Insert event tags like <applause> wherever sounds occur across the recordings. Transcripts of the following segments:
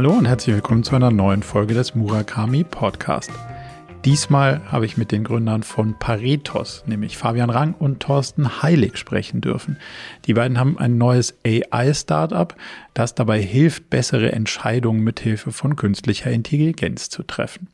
Hallo und herzlich willkommen zu einer neuen Folge des Murakami Podcast. Diesmal habe ich mit den Gründern von Paretos, nämlich Fabian Rang und Thorsten Heilig, sprechen dürfen. Die beiden haben ein neues AI-Startup, das dabei hilft, bessere Entscheidungen mithilfe von künstlicher Intelligenz zu treffen.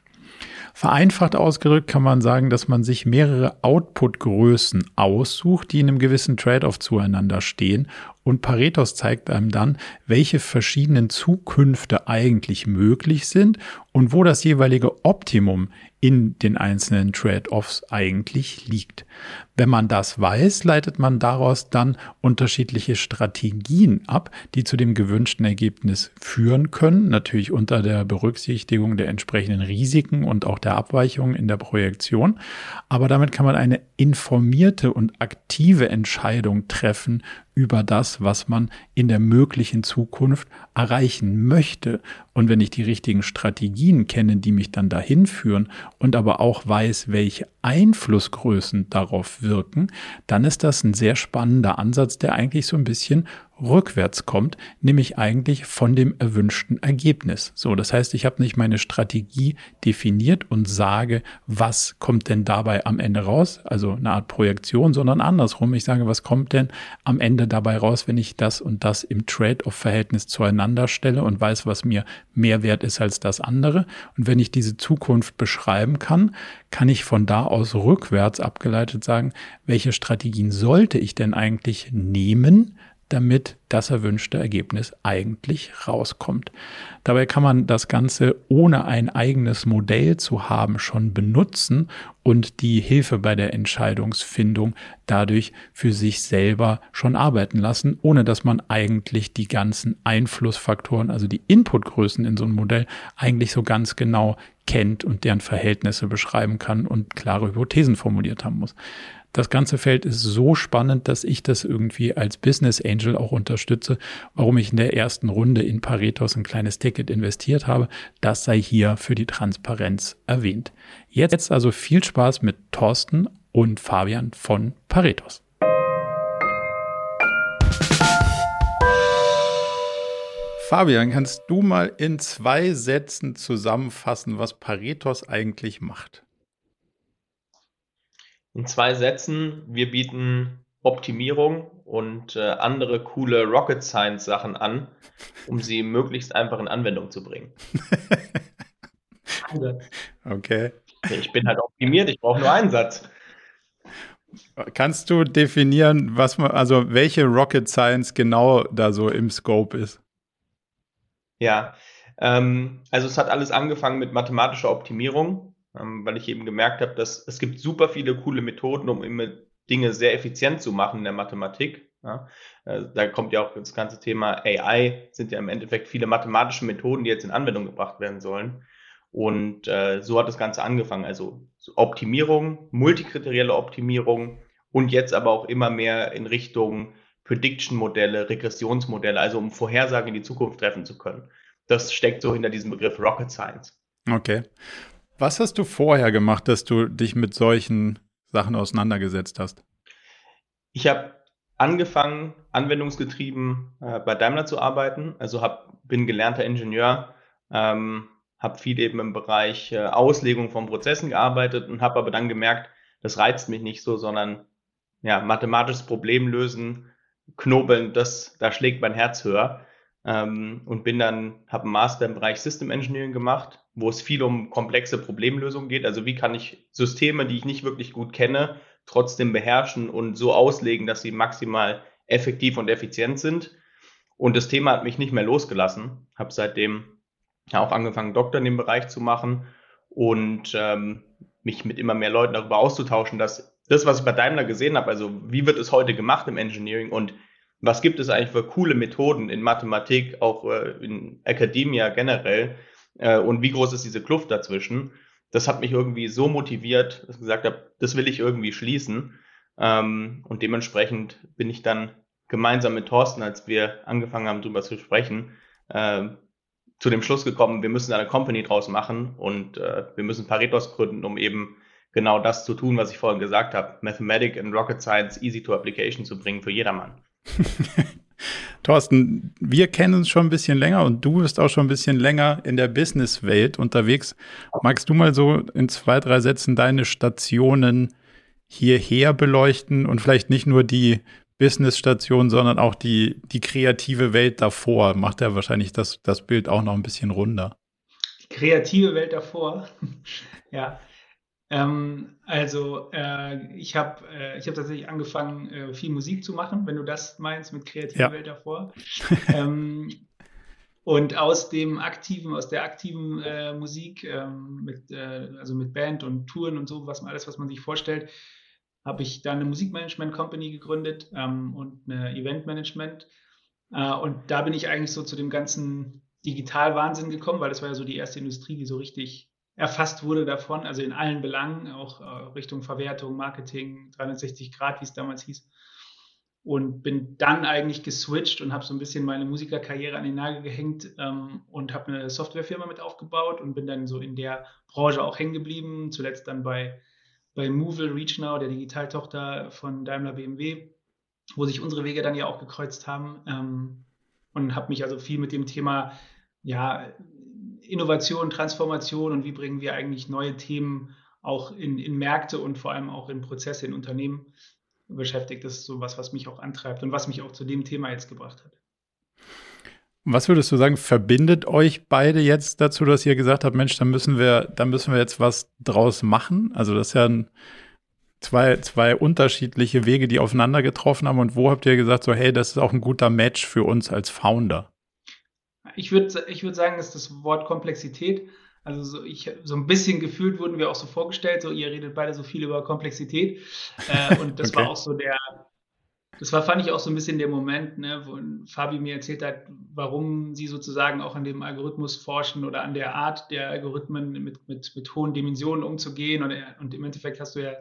Vereinfacht ausgedrückt kann man sagen, dass man sich mehrere Output-Größen aussucht, die in einem gewissen Trade-off zueinander stehen. Und Paretos zeigt einem dann, welche verschiedenen Zukünfte eigentlich möglich sind und wo das jeweilige Optimum in den einzelnen Trade-offs eigentlich liegt. Wenn man das weiß, leitet man daraus dann unterschiedliche Strategien ab, die zu dem gewünschten Ergebnis führen können, natürlich unter der Berücksichtigung der entsprechenden Risiken und auch der Abweichungen in der Projektion. Aber damit kann man eine informierte und aktive Entscheidung treffen über das, was man in der möglichen Zukunft erreichen möchte. Und wenn ich die richtigen Strategien kenne, die mich dann dahin führen und aber auch weiß, welche Einflussgrößen darauf wirken, dann ist das ein sehr spannender Ansatz, der eigentlich so ein bisschen rückwärts kommt, nämlich eigentlich von dem erwünschten Ergebnis. So, das heißt, ich habe nicht meine Strategie definiert und sage, was kommt denn dabei am Ende raus, also eine Art Projektion, sondern andersrum. Ich sage, was kommt denn am Ende dabei raus, wenn ich das und das im Trade-off-Verhältnis zueinander stelle und weiß, was mir mehr wert ist als das andere. Und wenn ich diese Zukunft beschreiben kann, kann ich von da aus rückwärts abgeleitet sagen, welche Strategien sollte ich denn eigentlich nehmen, damit das erwünschte Ergebnis eigentlich rauskommt. Dabei kann man das Ganze ohne ein eigenes Modell zu haben schon benutzen und die Hilfe bei der Entscheidungsfindung dadurch für sich selber schon arbeiten lassen, ohne dass man eigentlich die ganzen Einflussfaktoren, also die Inputgrößen in so ein Modell eigentlich so ganz genau kennt und deren Verhältnisse beschreiben kann und klare Hypothesen formuliert haben muss. Das ganze Feld ist so spannend, dass ich das irgendwie als Business Angel auch unterstütze, warum ich in der ersten Runde in Paretos ein kleines Ticket investiert habe. Das sei hier für die Transparenz erwähnt. Jetzt also viel Spaß mit Thorsten und Fabian von Paretos. Fabian, kannst du mal in zwei Sätzen zusammenfassen, was Paretos eigentlich macht? In zwei Sätzen, wir bieten Optimierung und äh, andere coole Rocket Science Sachen an, um sie möglichst einfach in Anwendung zu bringen. okay. Ich bin halt optimiert, ich brauche nur einen Satz. Kannst du definieren, was man, also welche Rocket Science genau da so im Scope ist? Ja, ähm, also es hat alles angefangen mit mathematischer Optimierung weil ich eben gemerkt habe, dass es gibt super viele coole Methoden, um immer Dinge sehr effizient zu machen in der Mathematik. Ja, äh, da kommt ja auch das ganze Thema AI, sind ja im Endeffekt viele mathematische Methoden, die jetzt in Anwendung gebracht werden sollen. Und äh, so hat das Ganze angefangen. Also Optimierung, multikriterielle Optimierung und jetzt aber auch immer mehr in Richtung Prediction-Modelle, Regressionsmodelle, also um Vorhersagen in die Zukunft treffen zu können. Das steckt so hinter diesem Begriff Rocket Science. Okay. Was hast du vorher gemacht, dass du dich mit solchen Sachen auseinandergesetzt hast? Ich habe angefangen, anwendungsgetrieben äh, bei Daimler zu arbeiten. Also hab, bin gelernter Ingenieur, ähm, habe viel eben im Bereich äh, Auslegung von Prozessen gearbeitet und habe aber dann gemerkt, das reizt mich nicht so, sondern ja, mathematisches Problem lösen, knobeln, das, da schlägt mein Herz höher. Ähm, und bin dann, habe einen Master im Bereich System Engineering gemacht, wo es viel um komplexe Problemlösungen geht. Also wie kann ich Systeme, die ich nicht wirklich gut kenne, trotzdem beherrschen und so auslegen, dass sie maximal effektiv und effizient sind. Und das Thema hat mich nicht mehr losgelassen. Habe seitdem auch angefangen, Doktor in dem Bereich zu machen und ähm, mich mit immer mehr Leuten darüber auszutauschen, dass das, was ich bei Daimler gesehen habe, also wie wird es heute gemacht im Engineering und was gibt es eigentlich für coole Methoden in Mathematik, auch äh, in Academia generell, äh, und wie groß ist diese Kluft dazwischen. Das hat mich irgendwie so motiviert, dass ich gesagt habe, das will ich irgendwie schließen. Ähm, und dementsprechend bin ich dann gemeinsam mit Thorsten, als wir angefangen haben, darüber zu sprechen, äh, zu dem Schluss gekommen, wir müssen eine Company draus machen und äh, wir müssen Paretos gründen, um eben genau das zu tun, was ich vorhin gesagt habe, Mathematic and Rocket Science easy to application zu bringen für jedermann. <laughs> Thorsten, wir kennen uns schon ein bisschen länger und du bist auch schon ein bisschen länger in der Businesswelt unterwegs. Magst du mal so in zwei, drei Sätzen deine Stationen hierher beleuchten und vielleicht nicht nur die Business-Station, sondern auch die, die kreative Welt davor? Macht ja wahrscheinlich das, das Bild auch noch ein bisschen runder. Die kreative Welt davor, <laughs> ja. Ähm, also äh, ich habe äh, ich hab tatsächlich angefangen, äh, viel Musik zu machen, wenn du das meinst mit kreativer ja. Welt davor. <laughs> ähm, und aus dem aktiven, aus der aktiven äh, Musik, ähm, mit, äh, also mit Band und Touren und so, was alles, was man sich vorstellt, habe ich dann eine Musikmanagement Company gegründet ähm, und eine Eventmanagement. Äh, und da bin ich eigentlich so zu dem ganzen Digital-Wahnsinn gekommen, weil das war ja so die erste Industrie, die so richtig erfasst wurde davon, also in allen Belangen, auch äh, Richtung Verwertung, Marketing, 360 Grad, wie es damals hieß. Und bin dann eigentlich geswitcht und habe so ein bisschen meine Musikerkarriere an den Nagel gehängt ähm, und habe eine Softwarefirma mit aufgebaut und bin dann so in der Branche auch hängen geblieben. Zuletzt dann bei, bei Movil ReachNow, der Digitaltochter von Daimler BMW, wo sich unsere Wege dann ja auch gekreuzt haben. Ähm, und habe mich also viel mit dem Thema ja, Innovation, Transformation und wie bringen wir eigentlich neue Themen auch in, in Märkte und vor allem auch in Prozesse in Unternehmen beschäftigt. Das ist so was, was mich auch antreibt und was mich auch zu dem Thema jetzt gebracht hat. Was würdest du sagen, verbindet euch beide jetzt dazu, dass ihr gesagt habt, Mensch, da müssen wir, da müssen wir jetzt was draus machen? Also das ist ja ein, zwei, zwei unterschiedliche Wege, die aufeinander getroffen haben. Und wo habt ihr gesagt, so, hey, das ist auch ein guter Match für uns als Founder? Ich würde ich würd sagen, ist das Wort Komplexität. Also so, ich, so ein bisschen gefühlt wurden wir auch so vorgestellt, so ihr redet beide so viel über Komplexität. Äh, und das <laughs> okay. war auch so der, das war, fand ich auch so ein bisschen der Moment, ne, wo Fabi mir erzählt hat, warum sie sozusagen auch an dem Algorithmus forschen oder an der Art der Algorithmen mit, mit, mit hohen Dimensionen umzugehen. Und, und im Endeffekt hast du ja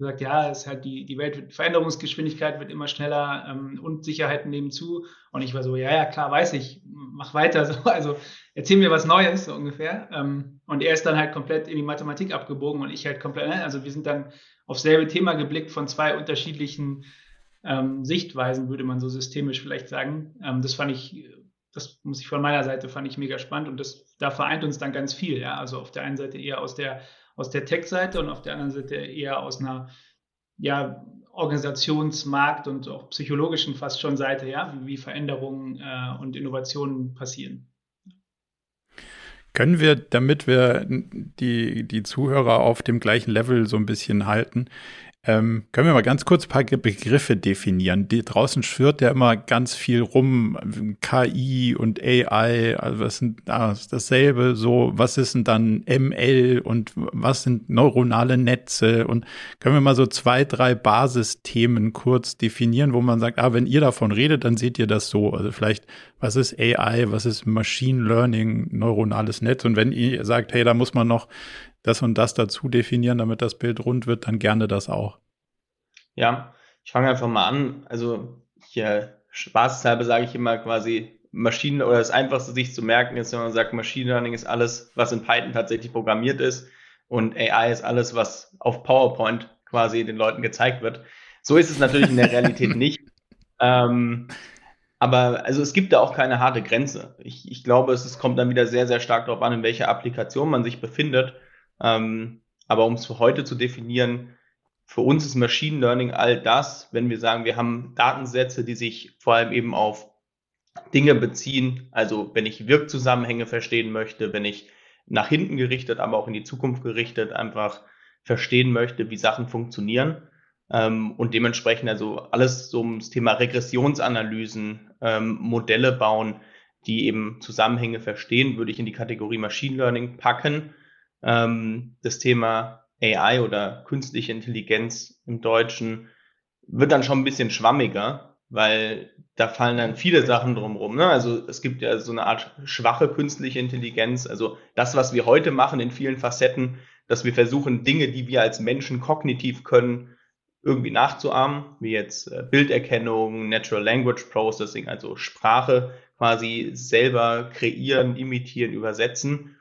gesagt, ja, es ist halt die, die Welt, Veränderungsgeschwindigkeit wird immer schneller, ähm, Unsicherheiten nehmen zu. Und ich war so, ja, ja, klar, weiß ich, mach weiter. So, <laughs> also erzähl mir was Neues, so ungefähr. Ähm, und er ist dann halt komplett in die Mathematik abgebogen und ich halt komplett, ne, also wir sind dann aufs selbe Thema geblickt von zwei unterschiedlichen ähm, Sichtweisen, würde man so systemisch vielleicht sagen. Ähm, das fand ich, das muss ich von meiner Seite, fand ich mega spannend und das, da vereint uns dann ganz viel, ja. Also auf der einen Seite eher aus der aus der Tech-Seite und auf der anderen Seite eher aus einer ja, Organisationsmarkt und auch psychologischen fast schon Seite, ja, wie, Veränderungen äh, und Innovationen passieren. Können wir, damit wir die, die Zuhörer auf dem gleichen Level so ein bisschen halten, ähm, können wir mal ganz kurz ein paar Begriffe definieren? Die, draußen schwirrt ja immer ganz viel rum, KI und AI, also was sind ah, dasselbe, so, was ist denn dann ML und was sind neuronale Netze? Und können wir mal so zwei, drei Basisthemen kurz definieren, wo man sagt, ah, wenn ihr davon redet, dann seht ihr das so. Also vielleicht, was ist AI, was ist Machine Learning, neuronales Netz? Und wenn ihr sagt, hey, da muss man noch das und das dazu definieren, damit das Bild rund wird, dann gerne das auch. Ja, ich fange einfach mal an. Also hier spaßhalber sage ich immer quasi Maschinen oder das einfachste sich zu merken ist, wenn man sagt, Machine Learning ist alles, was in Python tatsächlich programmiert ist und AI ist alles, was auf PowerPoint quasi den Leuten gezeigt wird. So ist es natürlich in der Realität <laughs> nicht. Ähm, aber also es gibt da auch keine harte Grenze. Ich, ich glaube, es, es kommt dann wieder sehr, sehr stark darauf an, in welcher Applikation man sich befindet. Ähm, aber um es für heute zu definieren, für uns ist Machine Learning all das, wenn wir sagen, wir haben Datensätze, die sich vor allem eben auf Dinge beziehen. Also wenn ich Wirkzusammenhänge verstehen möchte, wenn ich nach hinten gerichtet, aber auch in die Zukunft gerichtet einfach verstehen möchte, wie Sachen funktionieren. Ähm, und dementsprechend also alles so ums Thema Regressionsanalysen, ähm, Modelle bauen, die eben Zusammenhänge verstehen, würde ich in die Kategorie Machine Learning packen ähm, das Thema AI oder künstliche Intelligenz im Deutschen wird dann schon ein bisschen schwammiger, weil da fallen dann viele Sachen drumherum. Ne? Also es gibt ja so eine Art schwache künstliche Intelligenz. Also das, was wir heute machen in vielen Facetten, dass wir versuchen, Dinge, die wir als Menschen kognitiv können, irgendwie nachzuahmen, wie jetzt äh, Bilderkennung, Natural Language Processing, also Sprache quasi selber kreieren, imitieren, übersetzen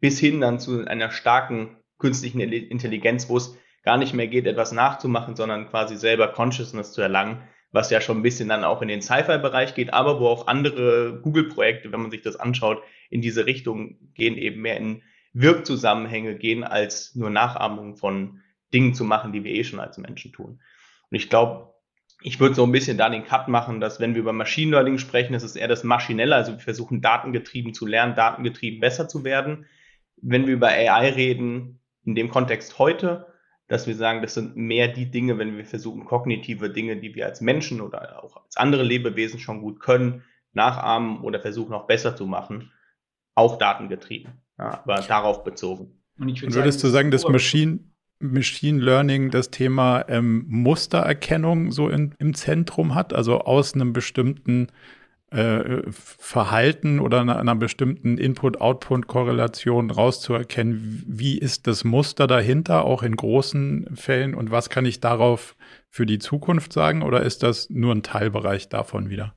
bis hin dann zu einer starken künstlichen Intelligenz, wo es gar nicht mehr geht, etwas nachzumachen, sondern quasi selber Consciousness zu erlangen, was ja schon ein bisschen dann auch in den Sci-Fi-Bereich geht, aber wo auch andere Google-Projekte, wenn man sich das anschaut, in diese Richtung gehen, eben mehr in Wirkzusammenhänge gehen, als nur Nachahmung von Dingen zu machen, die wir eh schon als Menschen tun. Und ich glaube, ich würde so ein bisschen da den Cut machen, dass wenn wir über Machine Learning sprechen, ist es eher das Maschinelle, also wir versuchen datengetrieben zu lernen, datengetrieben besser zu werden. Wenn wir über AI reden, in dem Kontext heute, dass wir sagen, das sind mehr die Dinge, wenn wir versuchen, kognitive Dinge, die wir als Menschen oder auch als andere Lebewesen schon gut können, nachahmen oder versuchen auch besser zu machen, auch datengetrieben, ja, aber darauf bezogen. Und ich würd würdest sagen, du sagen, dass Machine, Machine Learning das Thema ähm, Mustererkennung so in, im Zentrum hat, also aus einem bestimmten äh, Verhalten oder einer, bestimmten Input-Output-Korrelation rauszuerkennen, wie ist das Muster dahinter, auch in großen Fällen und was kann ich darauf für die Zukunft sagen oder ist das nur ein Teilbereich davon wieder?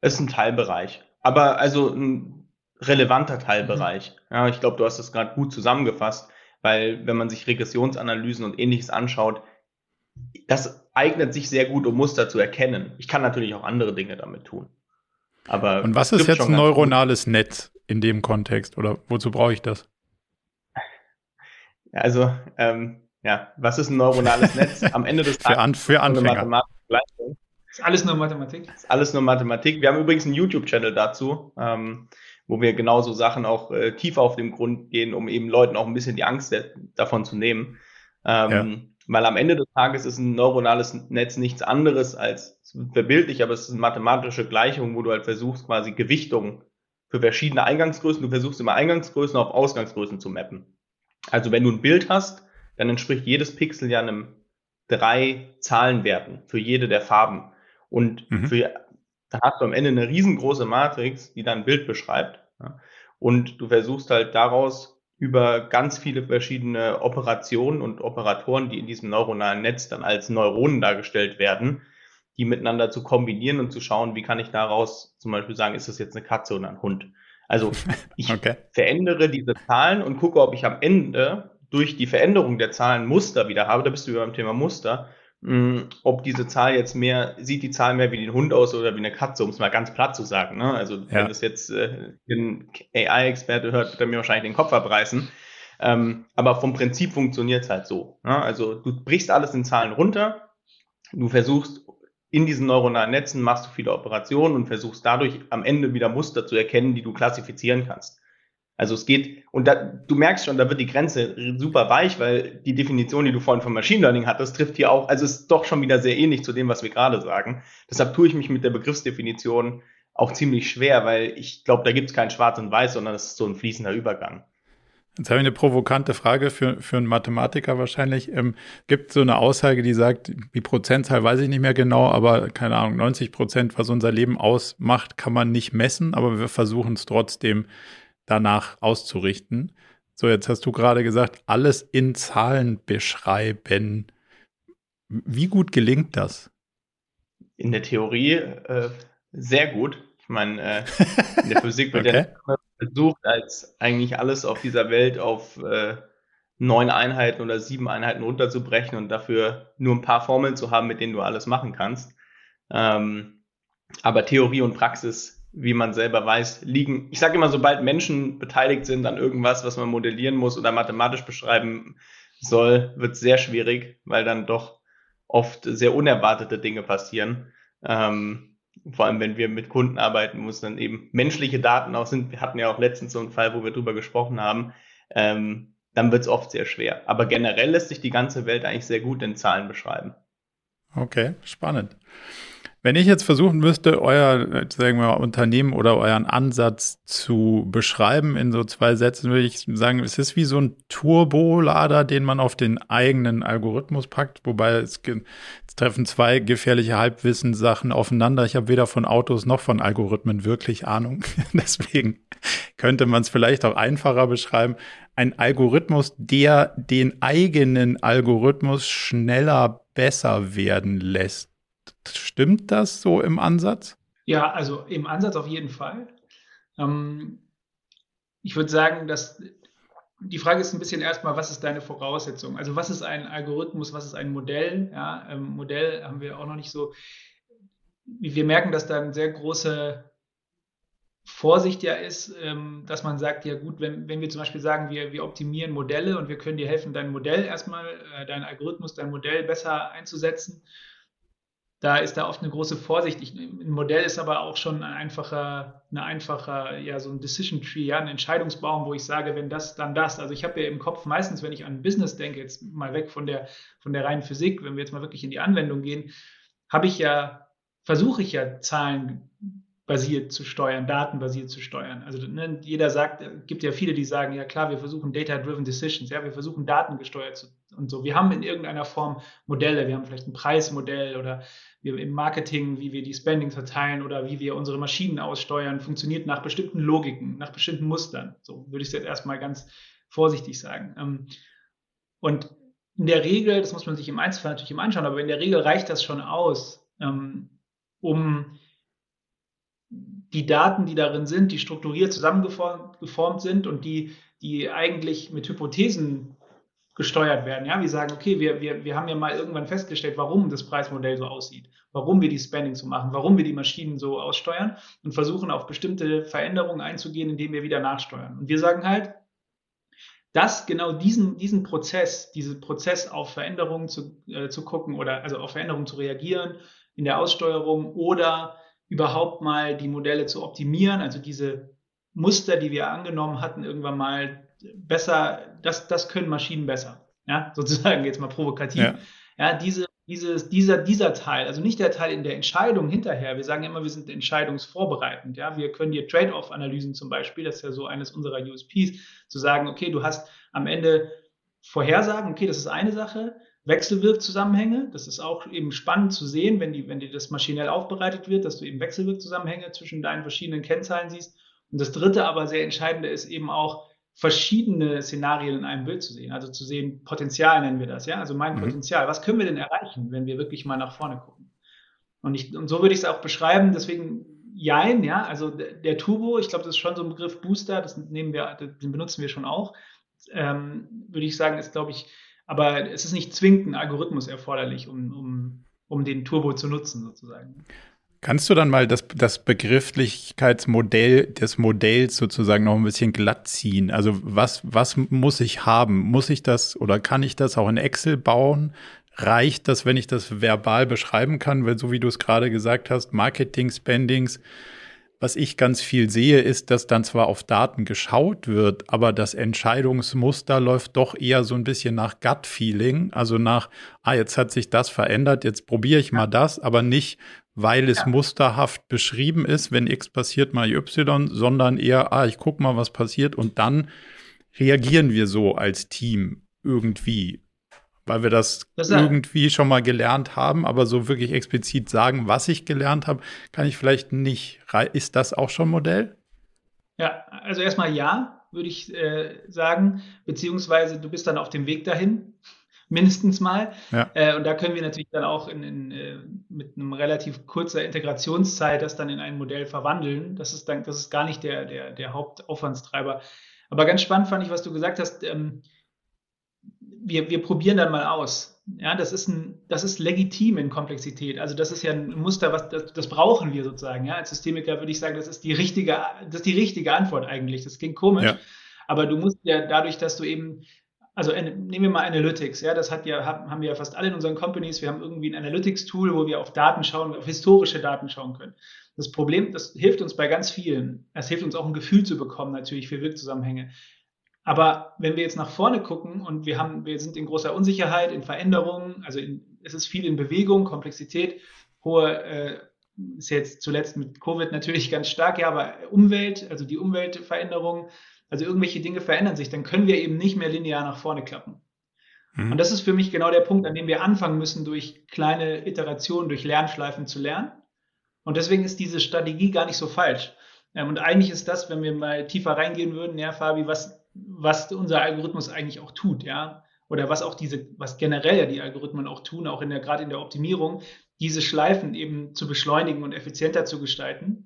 Es ist ein Teilbereich, aber also ein relevanter Teilbereich. Mhm. Ja, ich glaube, du hast es gerade gut zusammengefasst weil wenn man sich Regressionsanalysen und ähnliches anschaut, das eignet sich sehr gut, um Muster zu erkennen. Ich kann natürlich auch andere Dinge damit tun. Aber und was ist jetzt ein neuronales gut. Netz in dem Kontext oder wozu brauche ich das? <laughs> Also, ähm, ja, was ist ein neuronales <laughs> Netz? Am Ende des Tages für, An für Anfänger. Ist alles nur Mathematik? Ist alles nur Mathematik. Wir haben übrigens einen YouTube-Channel dazu. Ähm, wo wir genauso Sachen auch äh, tiefer auf den Grund gehen, um eben Leuten auch ein bisschen die Angst davon zu nehmen. Ähm, ja. Weil am Ende des Tages ist ein neuronales Netz nichts anderes als verbildlich, aber es ist eine mathematische Gleichung, wo du halt versuchst, quasi Gewichtungen für verschiedene Eingangsgrößen, du versuchst immer Eingangsgrößen auf Ausgangsgrößen zu mappen. Also wenn du ein Bild hast, dann entspricht jedes Pixel ja einem drei Zahlenwerten für jede der Farben. Und mhm. für dann hast du am Ende eine riesengroße Matrix, die dann ein Bild beschreibt. Und du versuchst halt daraus über ganz viele verschiedene Operationen und Operatoren, die in diesem neuronalen Netz dann als Neuronen dargestellt werden, die miteinander zu kombinieren und zu schauen, wie kann ich daraus zum Beispiel sagen, ist das jetzt eine Katze oder ein Hund? Also <laughs> ich okay. verändere diese Zahlen und gucke, ob ich am Ende durch die Veränderung der Zahlen Muster wieder habe. Da bist du über beim Thema Muster ob diese Zahl jetzt mehr, sieht die Zahl mehr wie ein Hund aus oder wie eine Katze, um es mal ganz platt zu sagen. Ne? Also ja. wenn das jetzt äh, ein AI-Experte hört, wird er mir wahrscheinlich den Kopf abreißen. Ähm, aber vom Prinzip funktioniert es halt so. Ne? Also du brichst alles in Zahlen runter, du versuchst in diesen neuronalen Netzen machst du viele Operationen und versuchst dadurch am Ende wieder Muster zu erkennen, die du klassifizieren kannst. Also es geht, und da, du merkst schon, da wird die Grenze super weich, weil die Definition, die du vorhin von Machine Learning hattest, trifft hier auch, also ist doch schon wieder sehr ähnlich zu dem, was wir gerade sagen. Deshalb tue ich mich mit der Begriffsdefinition auch ziemlich schwer, weil ich glaube, da gibt es kein Schwarz und Weiß, sondern es ist so ein fließender Übergang. Jetzt habe ich eine provokante Frage für, für einen Mathematiker wahrscheinlich. Ähm, gibt so eine Aussage, die sagt, die Prozentzahl weiß ich nicht mehr genau, aber keine Ahnung, 90 Prozent, was unser Leben ausmacht, kann man nicht messen, aber wir versuchen es trotzdem danach auszurichten. So, jetzt hast du gerade gesagt, alles in Zahlen beschreiben. Wie gut gelingt das? In der Theorie äh, sehr gut. Ich meine, äh, in der Physik wird okay. ja versucht, als eigentlich alles auf dieser Welt auf äh, neun Einheiten oder sieben Einheiten runterzubrechen und dafür nur ein paar Formeln zu haben, mit denen du alles machen kannst. Ähm, aber Theorie und Praxis wie man selber weiß, liegen. Ich sage immer, sobald Menschen beteiligt sind an irgendwas, was man modellieren muss oder mathematisch beschreiben soll, wird es sehr schwierig, weil dann doch oft sehr unerwartete Dinge passieren. Ähm, vor allem, wenn wir mit Kunden arbeiten, muss dann eben menschliche Daten auch sind. Wir hatten ja auch letztens so einen Fall, wo wir drüber gesprochen haben. Ähm, dann wird es oft sehr schwer. Aber generell lässt sich die ganze Welt eigentlich sehr gut in Zahlen beschreiben. Okay, spannend. Wenn ich jetzt versuchen müsste, euer sagen wir mal, Unternehmen oder euren Ansatz zu beschreiben in so zwei Sätzen, würde ich sagen, es ist wie so ein Turbolader, den man auf den eigenen Algorithmus packt, wobei es, es treffen zwei gefährliche Halbwissenssachen aufeinander. Ich habe weder von Autos noch von Algorithmen wirklich Ahnung. <laughs> Deswegen könnte man es vielleicht auch einfacher beschreiben. Ein Algorithmus, der den eigenen Algorithmus schneller besser werden lässt. Stimmt das so im Ansatz? Ja, also im Ansatz auf jeden Fall. Ähm, ich würde sagen, dass die Frage ist ein bisschen erstmal, was ist deine Voraussetzung? Also was ist ein Algorithmus, was ist ein Modell? Ja, ähm, Modell haben wir auch noch nicht so. Wir merken, dass da eine sehr große Vorsicht ja ist, ähm, dass man sagt, ja gut, wenn, wenn wir zum Beispiel sagen, wir, wir optimieren Modelle und wir können dir helfen, dein Modell erstmal, äh, dein Algorithmus, dein Modell besser einzusetzen da ist da oft eine große Vorsicht. Ich, ein Modell ist aber auch schon ein einfacher, eine einfacher, ja, so ein Decision Tree, ja, ein Entscheidungsbaum, wo ich sage, wenn das, dann das. Also ich habe ja im Kopf meistens, wenn ich an Business denke, jetzt mal weg von der, von der reinen Physik, wenn wir jetzt mal wirklich in die Anwendung gehen, habe ich ja, versuche ich ja Zahlen basiert zu steuern, datenbasiert zu steuern. Also ne, jeder sagt, gibt ja viele, die sagen, ja klar, wir versuchen Data-Driven Decisions, ja, wir versuchen datengesteuert zu, und so. Wir haben in irgendeiner Form Modelle, wir haben vielleicht ein Preismodell oder wir im Marketing, wie wir die Spendings verteilen oder wie wir unsere Maschinen aussteuern, funktioniert nach bestimmten Logiken, nach bestimmten Mustern. So würde ich es jetzt erstmal ganz vorsichtig sagen. Ähm, und in der Regel, das muss man sich im Einzelfall natürlich immer anschauen, aber in der Regel reicht das schon aus, ähm, um die Daten, die darin sind, die strukturiert zusammengeformt sind und die, die eigentlich mit Hypothesen gesteuert werden. Ja, wir sagen, okay, wir, wir, wir haben ja mal irgendwann festgestellt, warum das Preismodell so aussieht, warum wir die Spending so machen, warum wir die Maschinen so aussteuern und versuchen auf bestimmte Veränderungen einzugehen, indem wir wieder nachsteuern. Und wir sagen halt, dass genau diesen, diesen Prozess, diesen Prozess auf Veränderungen zu, äh, zu gucken oder also auf Veränderungen zu reagieren in der Aussteuerung oder überhaupt mal die Modelle zu optimieren, also diese Muster, die wir angenommen hatten, irgendwann mal besser, das, das können Maschinen besser. Ja, <laughs> sozusagen jetzt mal provokativ. Ja, ja diese, dieses, dieser, dieser Teil, also nicht der Teil in der Entscheidung hinterher. Wir sagen immer, wir sind entscheidungsvorbereitend. Ja, wir können dir Trade-off-Analysen zum Beispiel, das ist ja so eines unserer USPs, zu sagen, okay, du hast am Ende Vorhersagen, okay, das ist eine Sache. Wechselwirkzusammenhänge. Das ist auch eben spannend zu sehen, wenn, die, wenn die das maschinell aufbereitet wird, dass du eben Wechselwirkzusammenhänge zwischen deinen verschiedenen Kennzahlen siehst. Und das dritte, aber sehr entscheidende ist eben auch verschiedene Szenarien in einem Bild zu sehen. Also zu sehen, Potenzial nennen wir das, ja. Also mein mhm. Potenzial. Was können wir denn erreichen, wenn wir wirklich mal nach vorne gucken? Und, ich, und so würde ich es auch beschreiben. Deswegen Jein, ja. Also der, Turbo, ich glaube, das ist schon so ein Begriff Booster. Das nehmen wir, den benutzen wir schon auch. Ähm, würde ich sagen, ist glaube ich aber es ist nicht zwingend ein Algorithmus erforderlich, um, um, um den Turbo zu nutzen, sozusagen. Kannst du dann mal das, das Begrifflichkeitsmodell des Modells sozusagen noch ein bisschen glatt ziehen? Also was, was muss ich haben? Muss ich das oder kann ich das auch in Excel bauen? Reicht das, wenn ich das verbal beschreiben kann? Weil so wie du es gerade gesagt hast, Marketing, Spendings, was ich ganz viel sehe, ist, dass dann zwar auf Daten geschaut wird, aber das Entscheidungsmuster läuft doch eher so ein bisschen nach Gut-Feeling, also nach, ah, jetzt hat sich das verändert, jetzt probiere ich mal das, aber nicht, weil es ja. musterhaft beschrieben ist, wenn X passiert mal Y, sondern eher, ah, ich gucke mal, was passiert und dann reagieren wir so als Team irgendwie weil wir das, das irgendwie schon mal gelernt haben, aber so wirklich explizit sagen, was ich gelernt habe, kann ich vielleicht nicht. Ist das auch schon Modell? Ja, also erstmal ja, würde ich äh, sagen, beziehungsweise du bist dann auf dem Weg dahin, mindestens mal. Ja. Äh, und da können wir natürlich dann auch in, in, äh, mit einem relativ kurzer Integrationszeit das dann in ein Modell verwandeln. Das ist dann, das ist gar nicht der, der, der Hauptaufwandstreiber. Aber ganz spannend fand ich, was du gesagt hast. Ähm, wir, wir probieren dann mal aus. Ja, das ist ein, das ist legitim in Komplexität. Also das ist ja ein Muster, was das, das brauchen wir sozusagen. Ja, als Systemiker würde ich sagen, das ist die richtige, das ist die richtige Antwort eigentlich. Das klingt komisch, ja. aber du musst ja dadurch, dass du eben also nehmen wir mal Analytics, ja, das hat ja, haben wir ja fast alle in unseren Companies. Wir haben irgendwie ein Analytics-Tool, wo wir auf Daten schauen, auf historische Daten schauen können. Das Problem, das hilft uns bei ganz vielen. Es hilft uns auch ein Gefühl zu bekommen, natürlich für Wirkzusammenhänge. Aber wenn wir jetzt nach vorne gucken und wir haben, wir sind in großer Unsicherheit, in Veränderungen, also in, es ist viel in Bewegung, Komplexität, hohe, äh, ist jetzt zuletzt mit Covid natürlich <laughs> ganz stark, ja, aber Umwelt, also die Umweltveränderungen, also irgendwelche Dinge verändern sich, dann können wir eben nicht mehr linear nach vorne klappen. Mhm. Und das ist für mich genau der Punkt, an dem wir anfangen müssen, durch kleine Iterationen, durch Lernschleifen zu lernen. Und deswegen ist diese Strategie gar nicht so falsch. Ähm, und eigentlich ist das, wenn wir mal tiefer reingehen würden, ja, Fabi, was was unser Algorithmus eigentlich auch tut, ja, oder was auch diese, was generell ja die Algorithmen auch tun, auch in der, gerade in der Optimierung, diese Schleifen eben zu beschleunigen und effizienter zu gestalten.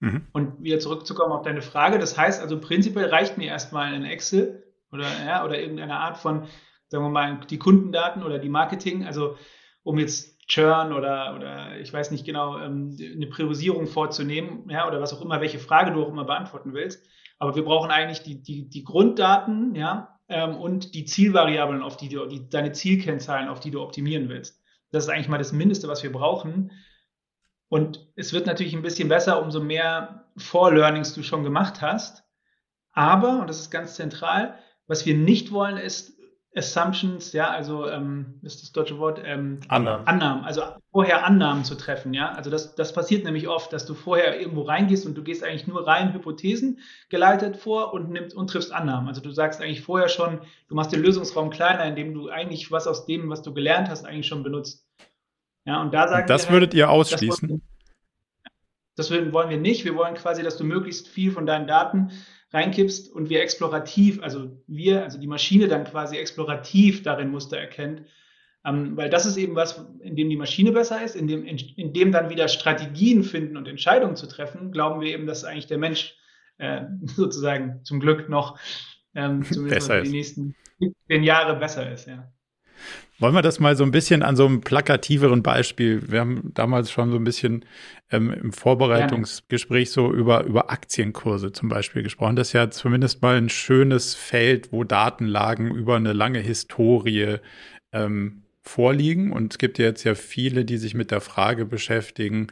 Mhm. Und wieder zurückzukommen auf deine Frage. Das heißt also, prinzipiell reicht mir erstmal ein Excel oder, ja, oder irgendeine Art von, sagen wir mal, die Kundendaten oder die Marketing, also um jetzt Churn oder, oder ich weiß nicht genau, ähm, eine Priorisierung vorzunehmen, ja, oder was auch immer, welche Frage du auch immer beantworten willst. Aber wir brauchen eigentlich die, die, die Grunddaten, ja, ähm, und die Zielvariablen, auf die du, die, deine Zielkennzahlen, auf die du optimieren willst. Das ist eigentlich mal das Mindeste, was wir brauchen. Und es wird natürlich ein bisschen besser, umso mehr Vorlearnings du schon gemacht hast. Aber, und das ist ganz zentral, was wir nicht wollen, ist Assumptions, ja, also ähm, ist das deutsche Wort ähm, Annahmen. Annahmen, also vorher Annahmen zu treffen, ja. Also das, das passiert nämlich oft, dass du vorher irgendwo reingehst und du gehst eigentlich nur rein Hypothesen geleitet vor und nimmst und triffst Annahmen. Also du sagst eigentlich vorher schon, du machst den Lösungsraum kleiner, indem du eigentlich was aus dem, was du gelernt hast, eigentlich schon benutzt. Ja, und da sagen und das wir würdet ihr ausschließen. Das, das wollen wir nicht. Wir wollen quasi, dass du möglichst viel von deinen Daten reinkippst und wir explorativ, also wir, also die Maschine dann quasi explorativ darin Muster erkennt. Ähm, weil das ist eben was, in dem die Maschine besser ist, in dem, in, in, dem dann wieder Strategien finden und Entscheidungen zu treffen, glauben wir eben, dass eigentlich der Mensch äh, <laughs> sozusagen zum Glück noch ähm, zumindest die nächsten zehn Jahre besser ist, ja. Wollen wir das mal so ein bisschen an so einem plakativeren Beispiel? Wir haben damals schon so ein bisschen ähm, im Vorbereitungsgespräch so über, über Aktienkurse zum Beispiel gesprochen. Das ist ja zumindest mal ein schönes Feld, wo Datenlagen über eine lange Historie ähm, vorliegen. Und es gibt ja jetzt ja viele, die sich mit der Frage beschäftigen,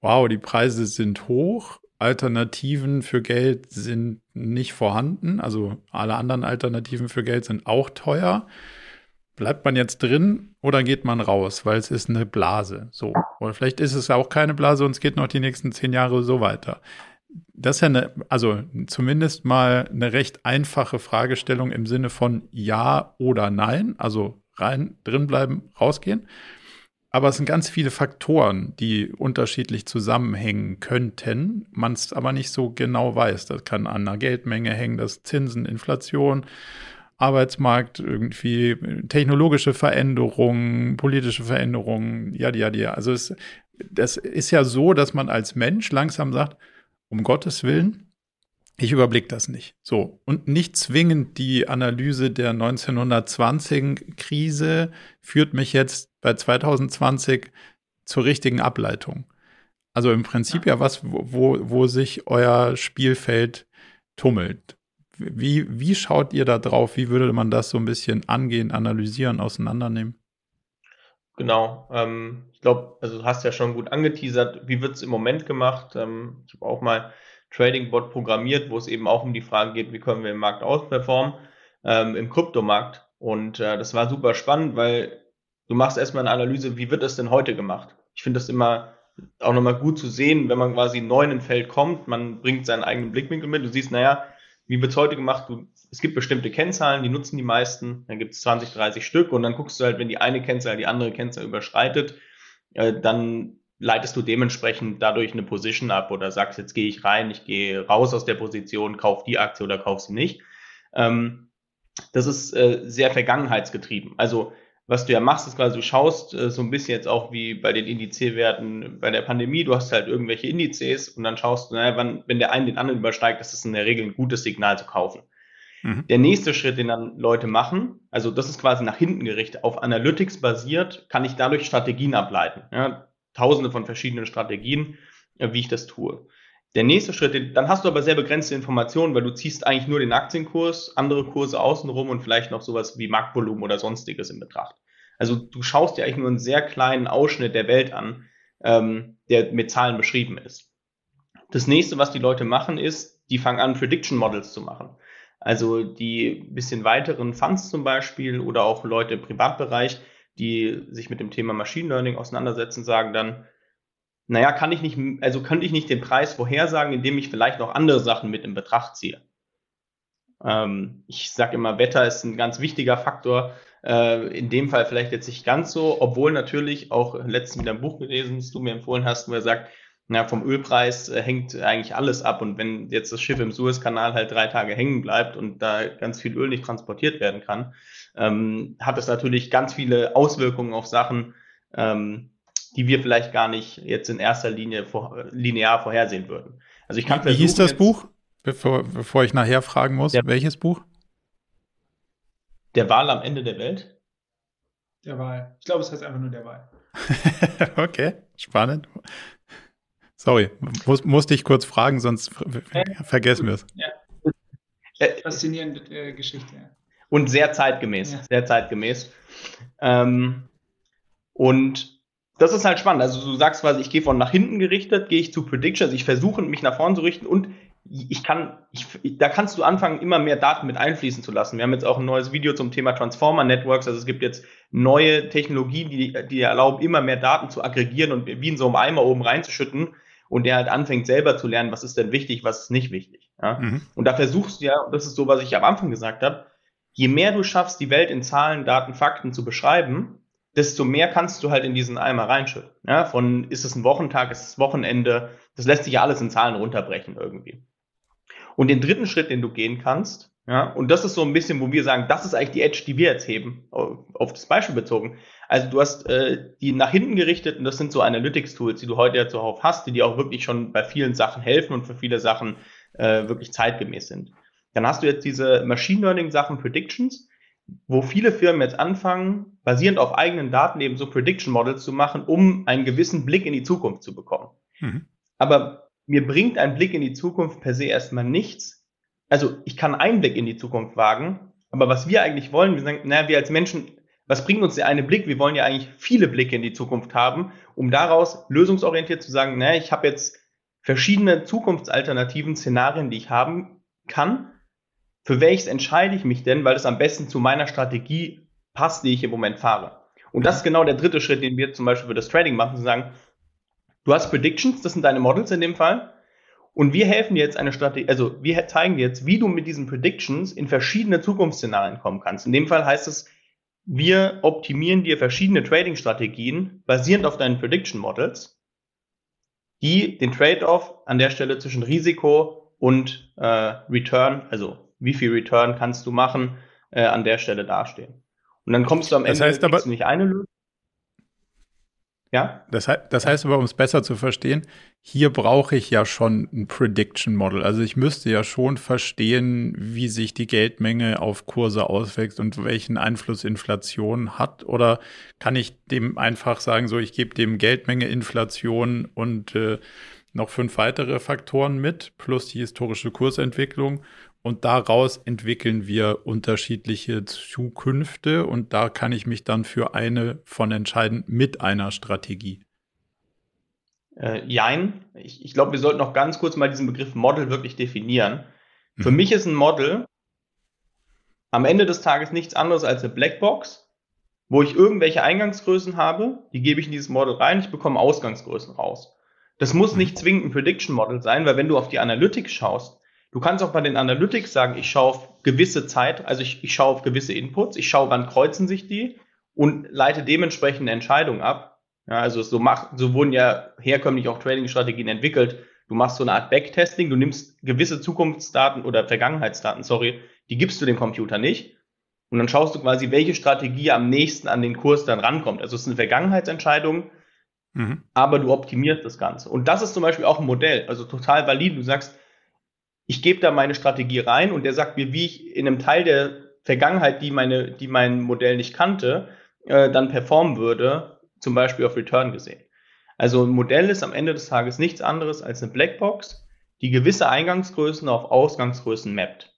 wow, die Preise sind hoch, Alternativen für Geld sind nicht vorhanden, also alle anderen Alternativen für Geld sind auch teuer. Bleibt man jetzt drin oder geht man raus, weil es ist eine Blase. So. Oder vielleicht ist es auch keine Blase und es geht noch die nächsten zehn Jahre so weiter. Das ist ja eine, also zumindest mal eine recht einfache Fragestellung im Sinne von Ja oder Nein, also rein, drin bleiben, rausgehen. Aber es sind ganz viele Faktoren, die unterschiedlich zusammenhängen könnten, man es aber nicht so genau weiß. Das kann an einer Geldmenge hängen, das Zinsen, Inflation, Arbeitsmarkt, irgendwie technologische Veränderungen, politische Veränderungen, ja, ja, ja. Also es, das ist ja so, dass man als Mensch langsam sagt, um Gottes Willen, ich überblicke das nicht. So. Und nicht zwingend die Analyse der 1920-Krise führt mich jetzt bei 2020 zur richtigen Ableitung. Also im Prinzip ja, ja was, wo, wo sich euer Spielfeld tummelt. Wie, wie schaut ihr da drauf? Wie würde man das so ein bisschen angehen, analysieren, auseinandernehmen? Genau. Ähm, ich glaube, also du hast ja schon gut angeteasert, wie wird es im Moment gemacht? Ähm, ich habe auch mal Trading Bot programmiert, wo es eben auch um die Frage geht, wie können wir im Markt ausperformen, ähm, im Kryptomarkt. Und äh, das war super spannend, weil du machst erstmal eine Analyse, wie wird das denn heute gemacht? Ich finde das immer auch nochmal gut zu sehen, wenn man quasi neu in ein Feld kommt, man bringt seinen eigenen Blickwinkel mit, du siehst, naja, wie wird es heute gemacht? Du, es gibt bestimmte Kennzahlen, die nutzen die meisten, dann gibt es 20, 30 Stück und dann guckst du halt, wenn die eine Kennzahl die andere Kennzahl überschreitet, äh, dann leitest du dementsprechend dadurch eine Position ab oder sagst, jetzt gehe ich rein, ich gehe raus aus der Position, kauf die Aktie oder kauf sie nicht. Ähm, das ist äh, sehr vergangenheitsgetrieben. Also was du ja machst, ist quasi, du schaust äh, so ein bisschen jetzt auch wie bei den Indizierwerten bei der Pandemie, du hast halt irgendwelche Indizes und dann schaust du, naja, wann, wenn der einen den anderen übersteigt, das ist in der Regel ein gutes Signal zu kaufen. Mhm. Der nächste Schritt, den dann Leute machen, also das ist quasi nach hinten gerichtet, auf Analytics basiert, kann ich dadurch Strategien ableiten. Ja, tausende von verschiedenen Strategien, äh, wie ich das tue. Der nächste Schritt, dann hast du aber sehr begrenzte Informationen, weil du ziehst eigentlich nur den Aktienkurs, andere Kurse außenrum und vielleicht noch sowas wie Marktvolumen oder sonstiges in Betracht. Also du schaust dir eigentlich nur einen sehr kleinen Ausschnitt der Welt an, ähm, der mit Zahlen beschrieben ist. Das nächste, was die Leute machen, ist, die fangen an, Prediction Models zu machen. Also die bisschen weiteren Funds zum Beispiel oder auch Leute im Privatbereich, die sich mit dem Thema Machine Learning auseinandersetzen, sagen dann, naja, kann ich nicht, also könnte ich nicht den Preis vorhersagen, indem ich vielleicht noch andere Sachen mit in Betracht ziehe. Ähm, ich sage immer, Wetter ist ein ganz wichtiger Faktor. Äh, in dem Fall vielleicht jetzt nicht ganz so, obwohl natürlich auch letztens wieder ein Buch gelesen, das du mir empfohlen hast, wo er sagt, na, vom Ölpreis äh, hängt eigentlich alles ab. Und wenn jetzt das Schiff im Suezkanal halt drei Tage hängen bleibt und da ganz viel Öl nicht transportiert werden kann, ähm, hat es natürlich ganz viele Auswirkungen auf Sachen, ähm, die wir vielleicht gar nicht jetzt in erster Linie vor, linear vorhersehen würden. Also ich kann Wie hieß das Buch, bevor, bevor ich nachher fragen muss? Ja. Welches Buch? Der Wahl am Ende der Welt? Der Wahl. Ich glaube, es heißt einfach nur der Wahl. <laughs> okay, spannend. Sorry, muss, musste ich kurz fragen, sonst vergessen wir es. Ja. Äh, Faszinierende äh, Geschichte. Ja. Und sehr zeitgemäß, ja. sehr zeitgemäß. Ähm, und das ist halt spannend. Also du sagst quasi, ich gehe von nach hinten gerichtet, gehe ich zu Predictions, ich versuche mich nach vorne zu richten und ich kann, ich, da kannst du anfangen, immer mehr Daten mit einfließen zu lassen. Wir haben jetzt auch ein neues Video zum Thema Transformer Networks. Also es gibt jetzt neue Technologien, die, die erlauben, immer mehr Daten zu aggregieren und wie in so einem Eimer oben reinzuschütten und der halt anfängt selber zu lernen, was ist denn wichtig, was ist nicht wichtig. Ja? Mhm. Und da versuchst du ja, das ist so, was ich am Anfang gesagt habe, je mehr du schaffst, die Welt in Zahlen, Daten, Fakten zu beschreiben, desto mehr kannst du halt in diesen Eimer reinschütten. Ja? Von ist es ein Wochentag, ist es Wochenende, das lässt sich ja alles in Zahlen runterbrechen irgendwie. Und den dritten Schritt, den du gehen kannst, ja, und das ist so ein bisschen, wo wir sagen, das ist eigentlich die Edge, die wir jetzt heben, auf das Beispiel bezogen. Also du hast äh, die nach hinten gerichteten, das sind so Analytics-Tools, die du heute ja zuhauf hast, die dir auch wirklich schon bei vielen Sachen helfen und für viele Sachen äh, wirklich zeitgemäß sind. Dann hast du jetzt diese Machine Learning-Sachen, Predictions, wo viele Firmen jetzt anfangen, basierend auf eigenen Daten eben so Prediction Models zu machen, um einen gewissen Blick in die Zukunft zu bekommen. Mhm. Aber mir bringt ein Blick in die Zukunft per se erstmal nichts. Also ich kann einen Blick in die Zukunft wagen, aber was wir eigentlich wollen, wir sagen, naja, wir als Menschen, was bringt uns der eine Blick? Wir wollen ja eigentlich viele Blicke in die Zukunft haben, um daraus lösungsorientiert zu sagen, naja, ich habe jetzt verschiedene Zukunftsalternativen, Szenarien, die ich haben kann. Für welches entscheide ich mich denn, weil es am besten zu meiner Strategie passt, die ich im Moment fahre? Und das ist genau der dritte Schritt, den wir zum Beispiel für das Trading machen, zu sagen, Du hast Predictions, das sind deine Models in dem Fall. Und wir helfen dir jetzt eine Strategie, also wir zeigen dir jetzt, wie du mit diesen Predictions in verschiedene Zukunftsszenarien kommen kannst. In dem Fall heißt es, wir optimieren dir verschiedene Trading-Strategien basierend auf deinen Prediction Models, die den Trade-off an der Stelle zwischen Risiko und äh, Return, also wie viel Return kannst du machen, äh, an der Stelle dastehen. Und dann kommst du am das Ende heißt aber, nicht eine Lösung. Ja. Das, das heißt aber, um es besser zu verstehen, hier brauche ich ja schon ein Prediction Model. Also ich müsste ja schon verstehen, wie sich die Geldmenge auf Kurse auswächst und welchen Einfluss Inflation hat. Oder kann ich dem einfach sagen, so ich gebe dem Geldmenge Inflation und äh, noch fünf weitere Faktoren mit, plus die historische Kursentwicklung. Und daraus entwickeln wir unterschiedliche Zukünfte und da kann ich mich dann für eine von entscheiden mit einer Strategie. Äh, jein. Ich, ich glaube, wir sollten noch ganz kurz mal diesen Begriff Model wirklich definieren. Mhm. Für mich ist ein Model am Ende des Tages nichts anderes als eine Blackbox, wo ich irgendwelche Eingangsgrößen habe, die gebe ich in dieses Model rein, ich bekomme Ausgangsgrößen raus. Das muss nicht mhm. zwingend ein Prediction Model sein, weil wenn du auf die Analytics schaust, Du kannst auch bei den Analytics sagen, ich schaue auf gewisse Zeit, also ich, ich schaue auf gewisse Inputs, ich schaue, wann kreuzen sich die und leite dementsprechend eine Entscheidung ab. Ja, also so, mach, so wurden ja herkömmlich auch Trading-Strategien entwickelt. Du machst so eine Art Backtesting, du nimmst gewisse Zukunftsdaten oder Vergangenheitsdaten, sorry, die gibst du dem Computer nicht. Und dann schaust du quasi, welche Strategie am nächsten an den Kurs dann rankommt. Also es ist eine Vergangenheitsentscheidung, mhm. aber du optimierst das Ganze. Und das ist zum Beispiel auch ein Modell, also total valid. Du sagst, ich gebe da meine Strategie rein und der sagt mir, wie ich in einem Teil der Vergangenheit, die meine, die mein Modell nicht kannte, äh, dann performen würde, zum Beispiel auf Return gesehen. Also ein Modell ist am Ende des Tages nichts anderes als eine Blackbox, die gewisse Eingangsgrößen auf Ausgangsgrößen mappt.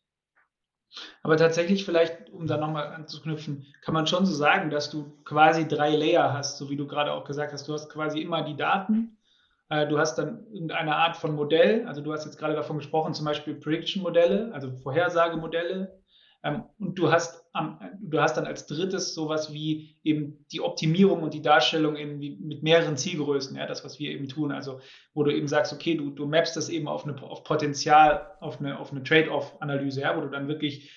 Aber tatsächlich vielleicht, um da nochmal anzuknüpfen, kann man schon so sagen, dass du quasi drei Layer hast, so wie du gerade auch gesagt hast. Du hast quasi immer die Daten, du hast dann irgendeine Art von Modell, also du hast jetzt gerade davon gesprochen, zum Beispiel Prediction-Modelle, also Vorhersagemodelle. Ähm, und du hast, du hast dann als drittes sowas wie eben die Optimierung und die Darstellung in, mit mehreren Zielgrößen, ja, das, was wir eben tun. Also, wo du eben sagst, okay, du, du mappst das eben auf, eine, auf Potenzial, auf eine, auf eine Trade-off-Analyse, ja, wo du dann wirklich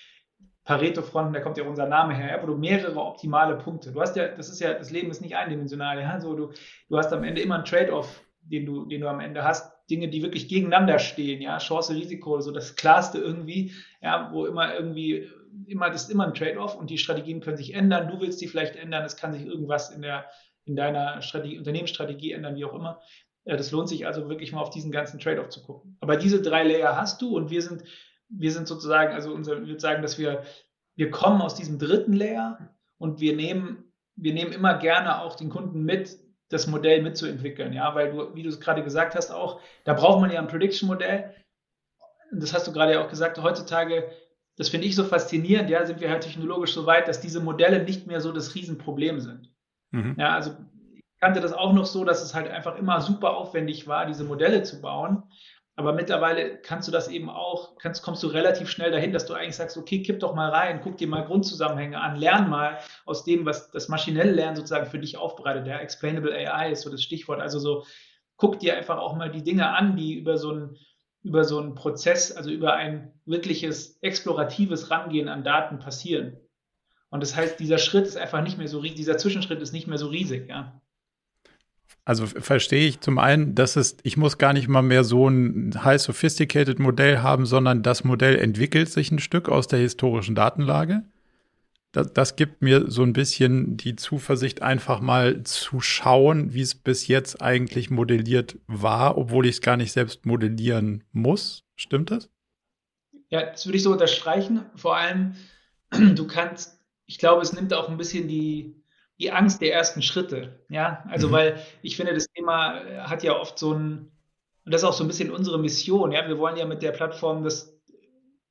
Pareto-Fronten, da kommt ja unser Name her, ja, wo du mehrere optimale Punkte. Du hast ja, das ist ja, das Leben ist nicht eindimensional, ja, so du, du hast am Ende immer ein Trade-off den du, den du am Ende hast, Dinge, die wirklich gegeneinander stehen, ja, Chance, Risiko, so das Klarste irgendwie, ja, wo immer irgendwie, immer, das ist immer ein Trade-off und die Strategien können sich ändern, du willst die vielleicht ändern, es kann sich irgendwas in der, in deiner Strategie, Unternehmensstrategie ändern, wie auch immer. Das lohnt sich also wirklich mal auf diesen ganzen Trade-off zu gucken. Aber diese drei Layer hast du und wir sind, wir sind sozusagen, also unser, ich würde sagen, dass wir wir kommen aus diesem dritten Layer und wir nehmen, wir nehmen immer gerne auch den Kunden mit, das Modell mitzuentwickeln, ja, weil du, wie du es gerade gesagt hast, auch, da braucht man ja ein Prediction-Modell. Das hast du gerade ja auch gesagt, heutzutage, das finde ich so faszinierend, ja, sind wir halt technologisch so weit, dass diese Modelle nicht mehr so das Riesenproblem sind. Mhm. Ja, also ich kannte das auch noch so, dass es halt einfach immer super aufwendig war, diese Modelle zu bauen. Aber mittlerweile kannst du das eben auch, kannst, kommst du relativ schnell dahin, dass du eigentlich sagst, okay, kipp doch mal rein, guck dir mal Grundzusammenhänge an, lern mal aus dem, was das maschinelle Lernen sozusagen für dich aufbereitet. Der Explainable AI ist so das Stichwort. Also so, guck dir einfach auch mal die Dinge an, die über so ein über so einen Prozess, also über ein wirkliches exploratives Rangehen an Daten passieren. Und das heißt, dieser Schritt ist einfach nicht mehr so dieser Zwischenschritt ist nicht mehr so riesig, ja. Also verstehe ich zum einen, dass es, ich muss gar nicht mal mehr so ein high sophisticated Modell haben, sondern das Modell entwickelt sich ein Stück aus der historischen Datenlage. Das, das gibt mir so ein bisschen die Zuversicht, einfach mal zu schauen, wie es bis jetzt eigentlich modelliert war, obwohl ich es gar nicht selbst modellieren muss. Stimmt das? Ja, das würde ich so unterstreichen. Vor allem, <clears throat> du kannst, ich glaube, es nimmt auch ein bisschen die, die Angst der ersten Schritte. Ja, also mhm. weil ich finde, das Thema hat ja oft so ein, und das ist auch so ein bisschen unsere Mission. Ja, wir wollen ja mit der Plattform das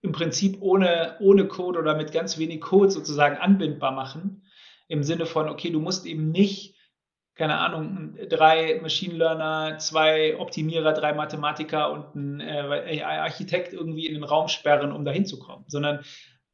im Prinzip ohne, ohne Code oder mit ganz wenig Code sozusagen anbindbar machen. Im Sinne von, okay, du musst eben nicht, keine Ahnung, drei Machine Learner, zwei Optimierer, drei Mathematiker und ein äh, AI-Architekt irgendwie in den Raum sperren, um da hinzukommen, sondern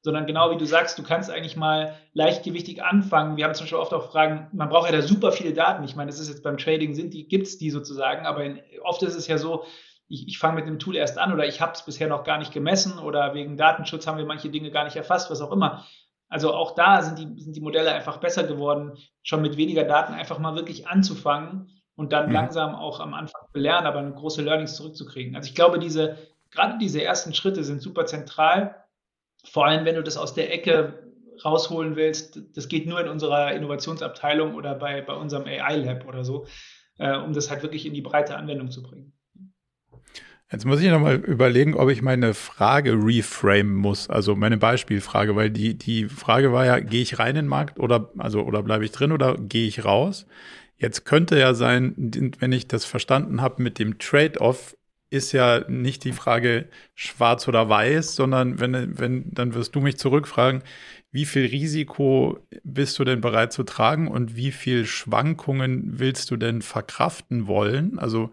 sondern genau wie du sagst, du kannst eigentlich mal leichtgewichtig anfangen. Wir haben zum Beispiel oft auch Fragen, man braucht ja da super viele Daten. Ich meine, das ist jetzt beim Trading, sind die, gibt es die sozusagen, aber in, oft ist es ja so, ich, ich fange mit dem Tool erst an oder ich habe es bisher noch gar nicht gemessen oder wegen Datenschutz haben wir manche Dinge gar nicht erfasst, was auch immer. Also auch da sind die, sind die Modelle einfach besser geworden, schon mit weniger Daten einfach mal wirklich anzufangen und dann mhm. langsam auch am Anfang lernen, aber eine große Learnings zurückzukriegen. Also ich glaube, diese, gerade diese ersten Schritte sind super zentral vor allem, wenn du das aus der Ecke rausholen willst, das geht nur in unserer Innovationsabteilung oder bei, bei unserem AI-Lab oder so, äh, um das halt wirklich in die breite Anwendung zu bringen. Jetzt muss ich nochmal überlegen, ob ich meine Frage reframe muss, also meine Beispielfrage, weil die, die Frage war ja, gehe ich rein in den Markt oder, also, oder bleibe ich drin oder gehe ich raus? Jetzt könnte ja sein, wenn ich das verstanden habe mit dem Trade-off, ist ja nicht die Frage schwarz oder weiß, sondern wenn, wenn, dann wirst du mich zurückfragen, wie viel Risiko bist du denn bereit zu tragen und wie viel Schwankungen willst du denn verkraften wollen? Also,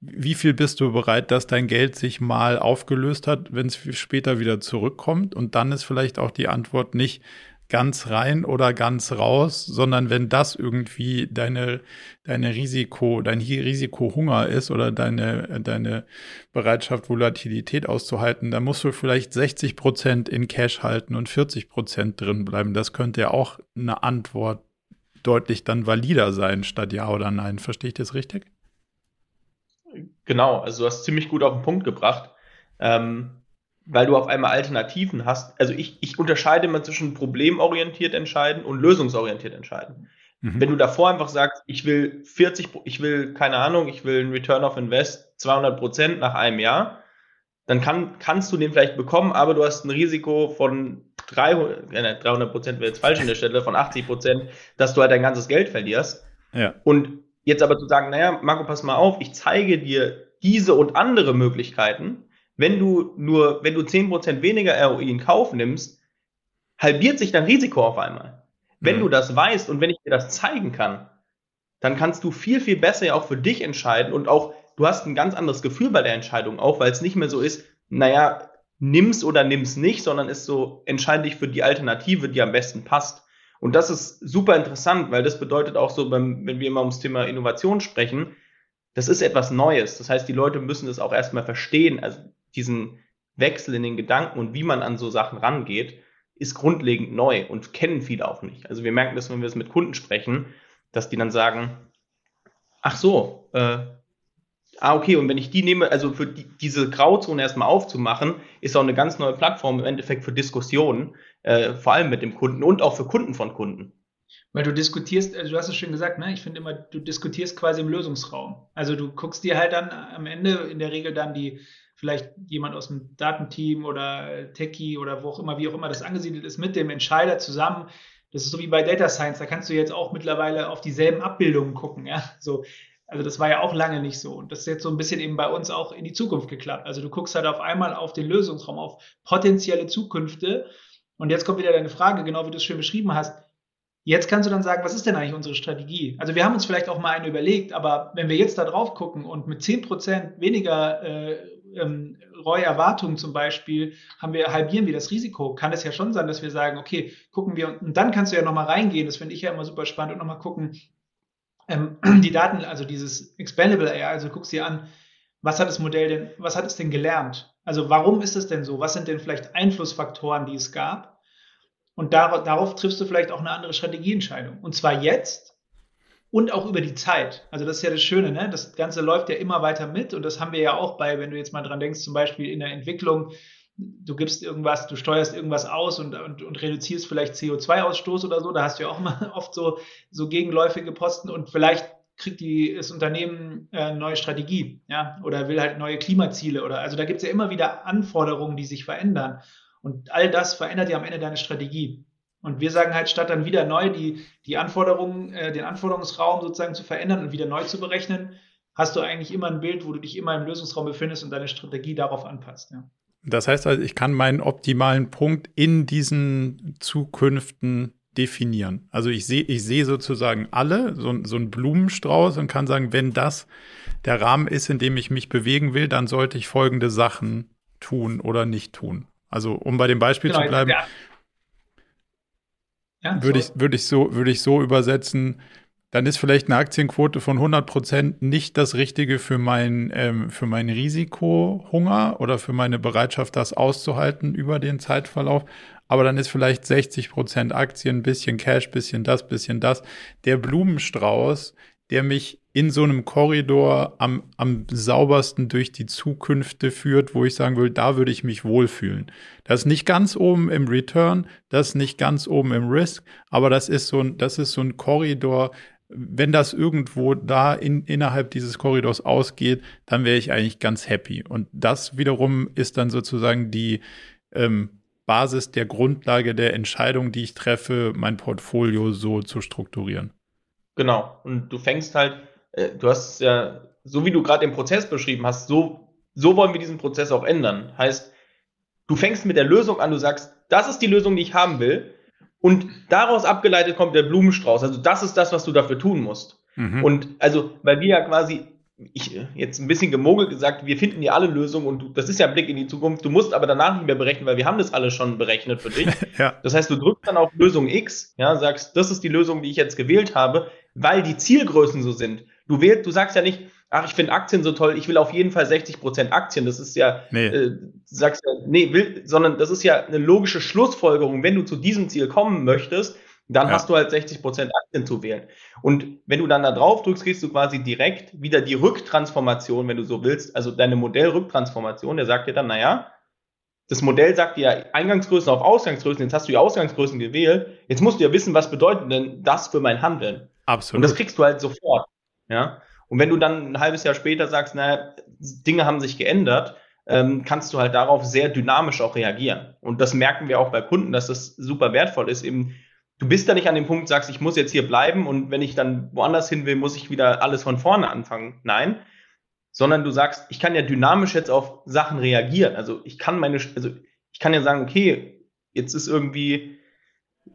wie viel bist du bereit, dass dein Geld sich mal aufgelöst hat, wenn es später wieder zurückkommt? Und dann ist vielleicht auch die Antwort nicht, ganz rein oder ganz raus, sondern wenn das irgendwie deine, deine Risiko, dein Risikohunger ist oder deine, deine Bereitschaft, Volatilität auszuhalten, dann musst du vielleicht 60 Prozent in Cash halten und 40 Prozent drin bleiben. Das könnte ja auch eine Antwort deutlich dann valider sein, statt ja oder nein. Verstehe ich das richtig? Genau, also du hast ziemlich gut auf den Punkt gebracht. Ähm, weil du auf einmal Alternativen hast. Also ich, ich unterscheide immer zwischen problemorientiert entscheiden und lösungsorientiert entscheiden. Mhm. Wenn du davor einfach sagst, ich will 40, ich will, keine Ahnung, ich will einen Return of Invest 200 Prozent nach einem Jahr, dann kann, kannst du den vielleicht bekommen, aber du hast ein Risiko von 300, äh, 300 Prozent wäre jetzt falsch in der Stelle, von 80 Prozent, dass du halt dein ganzes Geld verlierst. Ja. Und jetzt aber zu sagen, naja, Marco, pass mal auf, ich zeige dir diese und andere Möglichkeiten, wenn du nur, wenn du 10% weniger ROI in Kauf nimmst, halbiert sich dein Risiko auf einmal. Wenn mhm. du das weißt und wenn ich dir das zeigen kann, dann kannst du viel, viel besser ja auch für dich entscheiden und auch, du hast ein ganz anderes Gefühl bei der Entscheidung auch, weil es nicht mehr so ist, naja, nimm's oder nimm's nicht, sondern ist so, entscheide dich für die Alternative, die am besten passt. Und das ist super interessant, weil das bedeutet auch so, beim, wenn wir immer ums Thema Innovation sprechen, das ist etwas Neues. Das heißt, die Leute müssen das auch erstmal verstehen. Also diesen Wechsel in den Gedanken und wie man an so Sachen rangeht, ist grundlegend neu und kennen viele auch nicht. Also wir merken das, wenn wir es mit Kunden sprechen, dass die dann sagen, ach so, äh, ah okay, und wenn ich die nehme, also für die, diese Grauzone erstmal aufzumachen, ist auch eine ganz neue Plattform im Endeffekt für Diskussionen, äh, vor allem mit dem Kunden und auch für Kunden von Kunden. Weil du diskutierst, also du hast es schön gesagt, ne? Ich finde immer, du diskutierst quasi im Lösungsraum. Also du guckst dir halt dann am Ende in der Regel dann die vielleicht jemand aus dem Datenteam oder Techie oder wo auch immer, wie auch immer das angesiedelt ist, mit dem Entscheider zusammen. Das ist so wie bei Data Science, da kannst du jetzt auch mittlerweile auf dieselben Abbildungen gucken, ja. So, also das war ja auch lange nicht so. Und das ist jetzt so ein bisschen eben bei uns auch in die Zukunft geklappt. Also du guckst halt auf einmal auf den Lösungsraum, auf potenzielle Zukünfte. Und jetzt kommt wieder deine Frage, genau wie du es schön beschrieben hast. Jetzt kannst du dann sagen, was ist denn eigentlich unsere Strategie? Also wir haben uns vielleicht auch mal eine überlegt, aber wenn wir jetzt da drauf gucken und mit 10% weniger äh, ähm, ROI-Erwartungen zum Beispiel, haben wir, halbieren wir das Risiko, kann es ja schon sein, dass wir sagen, okay, gucken wir, und dann kannst du ja nochmal reingehen, das finde ich ja immer super spannend, und nochmal gucken, ähm, <clears throat> die Daten, also dieses Expandable AI, also guckst dir an, was hat das Modell denn, was hat es denn gelernt? Also warum ist es denn so? Was sind denn vielleicht Einflussfaktoren, die es gab? Und dar darauf triffst du vielleicht auch eine andere Strategieentscheidung. Und zwar jetzt und auch über die Zeit. Also das ist ja das Schöne, ne? Das Ganze läuft ja immer weiter mit und das haben wir ja auch bei, wenn du jetzt mal dran denkst, zum Beispiel in der Entwicklung, du gibst irgendwas, du steuerst irgendwas aus und, und, und reduzierst vielleicht CO2-Ausstoß oder so, da hast du ja auch mal <laughs> oft so, so gegenläufige Posten und vielleicht kriegt die, das Unternehmen äh, neue Strategie, ja, oder will halt neue Klimaziele oder also da gibt es ja immer wieder Anforderungen, die sich verändern. Und all das verändert ja am Ende deine Strategie. Und wir sagen halt, statt dann wieder neu die, die Anforderungen, äh, den Anforderungsraum sozusagen zu verändern und wieder neu zu berechnen, hast du eigentlich immer ein Bild, wo du dich immer im Lösungsraum befindest und deine Strategie darauf anpasst. Ja. Das heißt also, ich kann meinen optimalen Punkt in diesen Zukünften definieren. Also ich sehe ich sehe sozusagen alle, so, so ein Blumenstrauß und kann sagen, wenn das der Rahmen ist, in dem ich mich bewegen will, dann sollte ich folgende Sachen tun oder nicht tun. Also um bei dem Beispiel genau, zu bleiben, ja. Ja, würde, ich, würde, ich so, würde ich so übersetzen, dann ist vielleicht eine Aktienquote von 100 Prozent nicht das Richtige für mein, ähm, für mein Risikohunger oder für meine Bereitschaft, das auszuhalten über den Zeitverlauf. Aber dann ist vielleicht 60 Prozent Aktien, bisschen Cash, bisschen das, bisschen das. Der Blumenstrauß, der mich in so einem Korridor am, am saubersten durch die Zukünfte führt, wo ich sagen will, da würde ich mich wohlfühlen. Das ist nicht ganz oben im Return, das ist nicht ganz oben im Risk, aber das ist so ein, das ist so ein Korridor. Wenn das irgendwo da in, innerhalb dieses Korridors ausgeht, dann wäre ich eigentlich ganz happy. Und das wiederum ist dann sozusagen die ähm, Basis der Grundlage der Entscheidung, die ich treffe, mein Portfolio so zu strukturieren. Genau. Und du fängst halt, äh, du hast ja, so wie du gerade den Prozess beschrieben hast, so, so wollen wir diesen Prozess auch ändern. Heißt, du fängst mit der Lösung an, du sagst, das ist die Lösung, die ich haben will. Und daraus abgeleitet kommt der Blumenstrauß. Also das ist das, was du dafür tun musst. Mhm. Und also, weil wir ja quasi ich jetzt ein bisschen gemogelt gesagt, wir finden ja alle Lösungen und du, das ist ja ein Blick in die Zukunft. Du musst aber danach nicht mehr berechnen, weil wir haben das alles schon berechnet für dich. <laughs> ja. Das heißt, du drückst dann auf Lösung X, ja, sagst, das ist die Lösung, die ich jetzt gewählt habe, weil die Zielgrößen so sind. Du wählst, du sagst ja nicht, ach, ich finde Aktien so toll, ich will auf jeden Fall 60 Prozent Aktien. Das ist ja, nee. äh, sagst ja, nee, will, sondern das ist ja eine logische Schlussfolgerung. Wenn du zu diesem Ziel kommen möchtest, dann ja. hast du halt 60 Prozent Aktien zu wählen. Und wenn du dann da drauf drückst, kriegst du quasi direkt wieder die Rücktransformation, wenn du so willst, also deine Modellrücktransformation, der sagt dir dann, naja, das Modell sagt dir Eingangsgrößen auf Ausgangsgrößen, jetzt hast du die Ausgangsgrößen gewählt, jetzt musst du ja wissen, was bedeutet denn das für mein Handeln. Absolut. Und das kriegst du halt sofort. Ja. Und wenn du dann ein halbes Jahr später sagst, naja, Dinge haben sich geändert, ähm, kannst du halt darauf sehr dynamisch auch reagieren. Und das merken wir auch bei Kunden, dass das super wertvoll ist. Eben, du bist da nicht an dem Punkt, sagst, ich muss jetzt hier bleiben und wenn ich dann woanders hin will, muss ich wieder alles von vorne anfangen. Nein, sondern du sagst, ich kann ja dynamisch jetzt auf Sachen reagieren. Also ich kann meine, also ich kann ja sagen, okay, jetzt ist irgendwie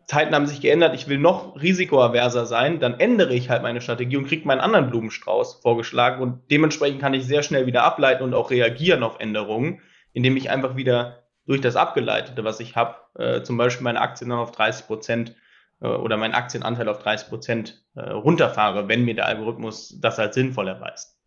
Zeiten haben sich geändert, ich will noch risikoaverser sein, dann ändere ich halt meine Strategie und kriege meinen anderen Blumenstrauß vorgeschlagen. Und dementsprechend kann ich sehr schnell wieder ableiten und auch reagieren auf Änderungen, indem ich einfach wieder durch das Abgeleitete, was ich habe, äh, zum Beispiel meine Aktien dann auf 30 Prozent äh, oder meinen Aktienanteil auf 30 Prozent äh, runterfahre, wenn mir der Algorithmus das als sinnvoll erweist.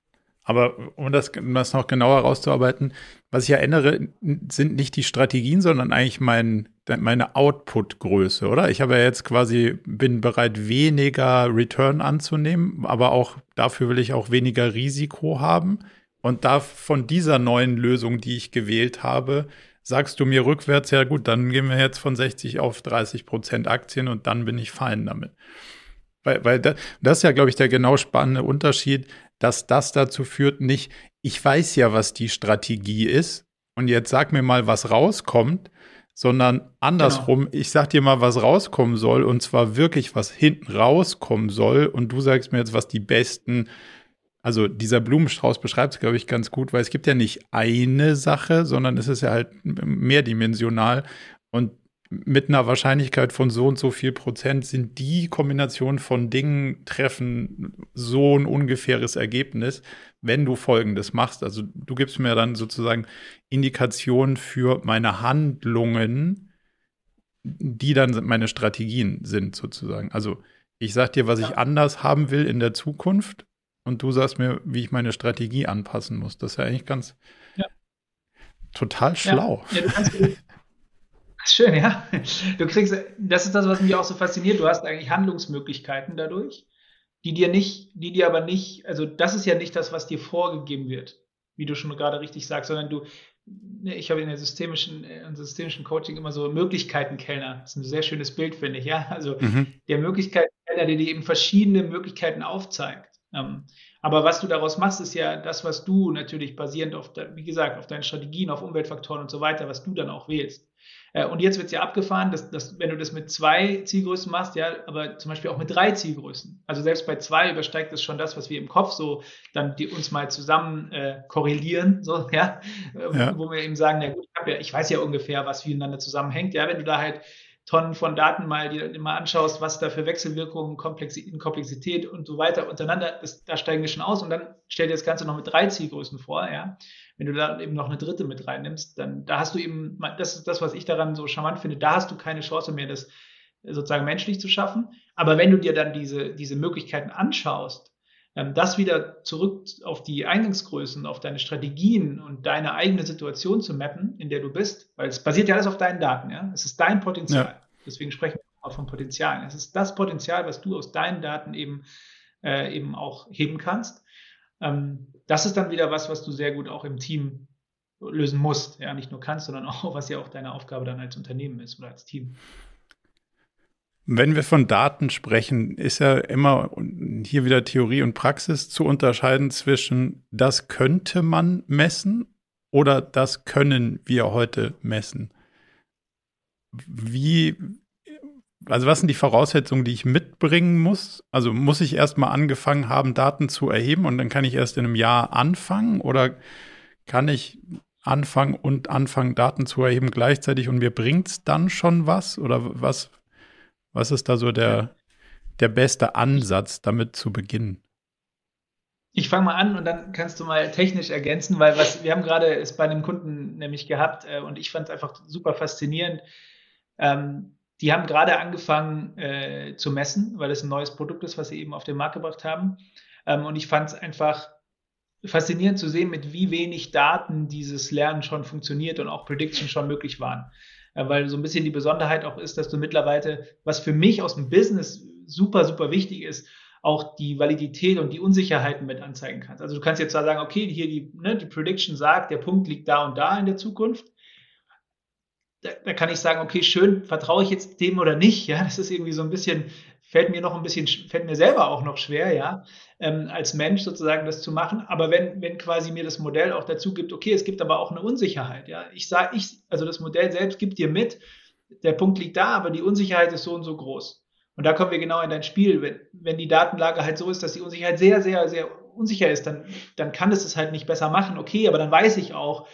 Aber um das, um das noch genauer rauszuarbeiten, was ich ja ändere, sind nicht die Strategien, sondern eigentlich mein, meine Output-Größe, oder? Ich habe ja jetzt quasi, bin bereit, weniger Return anzunehmen, aber auch dafür will ich auch weniger Risiko haben. Und da von dieser neuen Lösung, die ich gewählt habe, sagst du mir rückwärts, ja gut, dann gehen wir jetzt von 60 auf 30 Prozent Aktien und dann bin ich fein damit. Weil, weil das, das ist ja, glaube ich, der genau spannende Unterschied dass das dazu führt, nicht, ich weiß ja, was die Strategie ist und jetzt sag mir mal, was rauskommt, sondern andersrum, genau. ich sag dir mal, was rauskommen soll und zwar wirklich, was hinten rauskommen soll und du sagst mir jetzt, was die besten, also dieser Blumenstrauß beschreibt es, glaube ich, ganz gut, weil es gibt ja nicht eine Sache, sondern es ist ja halt mehrdimensional und mit einer Wahrscheinlichkeit von so und so viel Prozent sind die Kombination von Dingen treffen so ein ungefähres Ergebnis, wenn du Folgendes machst. Also du gibst mir dann sozusagen Indikationen für meine Handlungen, die dann meine Strategien sind sozusagen. Also ich sag dir, was ja. ich anders haben will in der Zukunft und du sagst mir, wie ich meine Strategie anpassen muss. Das ist ja eigentlich ganz ja. total schlau. Ja. Ja, Schön, ja. Du kriegst, das ist das, was mich auch so fasziniert. Du hast eigentlich Handlungsmöglichkeiten dadurch, die dir nicht, die dir aber nicht, also das ist ja nicht das, was dir vorgegeben wird, wie du schon gerade richtig sagst, sondern du, ne, ich habe in der systemischen, äh, in systemischen Coaching immer so Möglichkeitenkellner. Das ist ein sehr schönes Bild, finde ich, ja. Also mhm. der Möglichkeitenkellner, der dir eben verschiedene Möglichkeiten aufzeigt. Ähm, aber was du daraus machst, ist ja das, was du natürlich basierend auf, wie gesagt, auf deinen Strategien, auf Umweltfaktoren und so weiter, was du dann auch wählst. Äh, und jetzt wird es ja abgefahren, dass, dass, wenn du das mit zwei Zielgrößen machst, ja, aber zum Beispiel auch mit drei Zielgrößen. Also selbst bei zwei übersteigt das schon das, was wir im Kopf so dann die uns mal zusammen äh, korrelieren, so, <laughs> ja, äh, ja, wo wir eben sagen, na gut, ich, ja, ich weiß ja ungefähr, was miteinander zusammenhängt. Ja, wenn du da halt Tonnen von Daten mal dir mal anschaust, was da für Wechselwirkungen, Komplexität, Komplexität und so weiter untereinander, das, da steigen wir schon aus und dann stell dir das Ganze noch mit drei Zielgrößen vor, ja. Wenn du da eben noch eine dritte mit reinnimmst, dann da hast du eben, das ist das, was ich daran so charmant finde, da hast du keine Chance mehr, das sozusagen menschlich zu schaffen. Aber wenn du dir dann diese, diese Möglichkeiten anschaust, das wieder zurück auf die Eingangsgrößen, auf deine Strategien und deine eigene Situation zu mappen, in der du bist, weil es basiert ja alles auf deinen Daten, ja. Es ist dein Potenzial. Ja. Deswegen sprechen wir auch von Potenzialen. Es ist das Potenzial, was du aus deinen Daten eben, äh, eben auch heben kannst. Ähm, das ist dann wieder was, was du sehr gut auch im Team lösen musst. Ja, nicht nur kannst, sondern auch, was ja auch deine Aufgabe dann als Unternehmen ist oder als Team. Wenn wir von Daten sprechen, ist ja immer hier wieder Theorie und Praxis zu unterscheiden zwischen das könnte man messen oder das können wir heute messen. Wie, also was sind die Voraussetzungen, die ich mitbringen muss? Also muss ich erstmal angefangen haben, Daten zu erheben und dann kann ich erst in einem Jahr anfangen oder kann ich anfangen und anfangen, Daten zu erheben gleichzeitig und mir bringt es dann schon was? Oder was, was ist da so der, der beste Ansatz, damit zu beginnen? Ich fange mal an und dann kannst du mal technisch ergänzen, weil was wir haben gerade es bei einem Kunden nämlich gehabt äh, und ich fand es einfach super faszinierend. Ähm, die haben gerade angefangen äh, zu messen, weil es ein neues Produkt ist, was sie eben auf den Markt gebracht haben. Ähm, und ich fand es einfach faszinierend zu sehen, mit wie wenig Daten dieses Lernen schon funktioniert und auch Prediction schon möglich waren. Äh, weil so ein bisschen die Besonderheit auch ist, dass du mittlerweile, was für mich aus dem Business super, super wichtig ist, auch die Validität und die Unsicherheiten mit anzeigen kannst. Also du kannst jetzt zwar sagen, okay, hier die, ne, die Prediction sagt, der Punkt liegt da und da in der Zukunft. Da, da kann ich sagen, okay, schön, vertraue ich jetzt dem oder nicht? Ja, das ist irgendwie so ein bisschen fällt mir noch ein bisschen, fällt mir selber auch noch schwer, ja, ähm, als Mensch sozusagen das zu machen. Aber wenn, wenn quasi mir das Modell auch dazu gibt, okay, es gibt aber auch eine Unsicherheit, ja. Ich sage, ich, also das Modell selbst gibt dir mit, der Punkt liegt da, aber die Unsicherheit ist so und so groß. Und da kommen wir genau in dein Spiel. Wenn, wenn die Datenlage halt so ist, dass die Unsicherheit sehr, sehr, sehr unsicher ist, dann, dann kann es es halt nicht besser machen. Okay, aber dann weiß ich auch,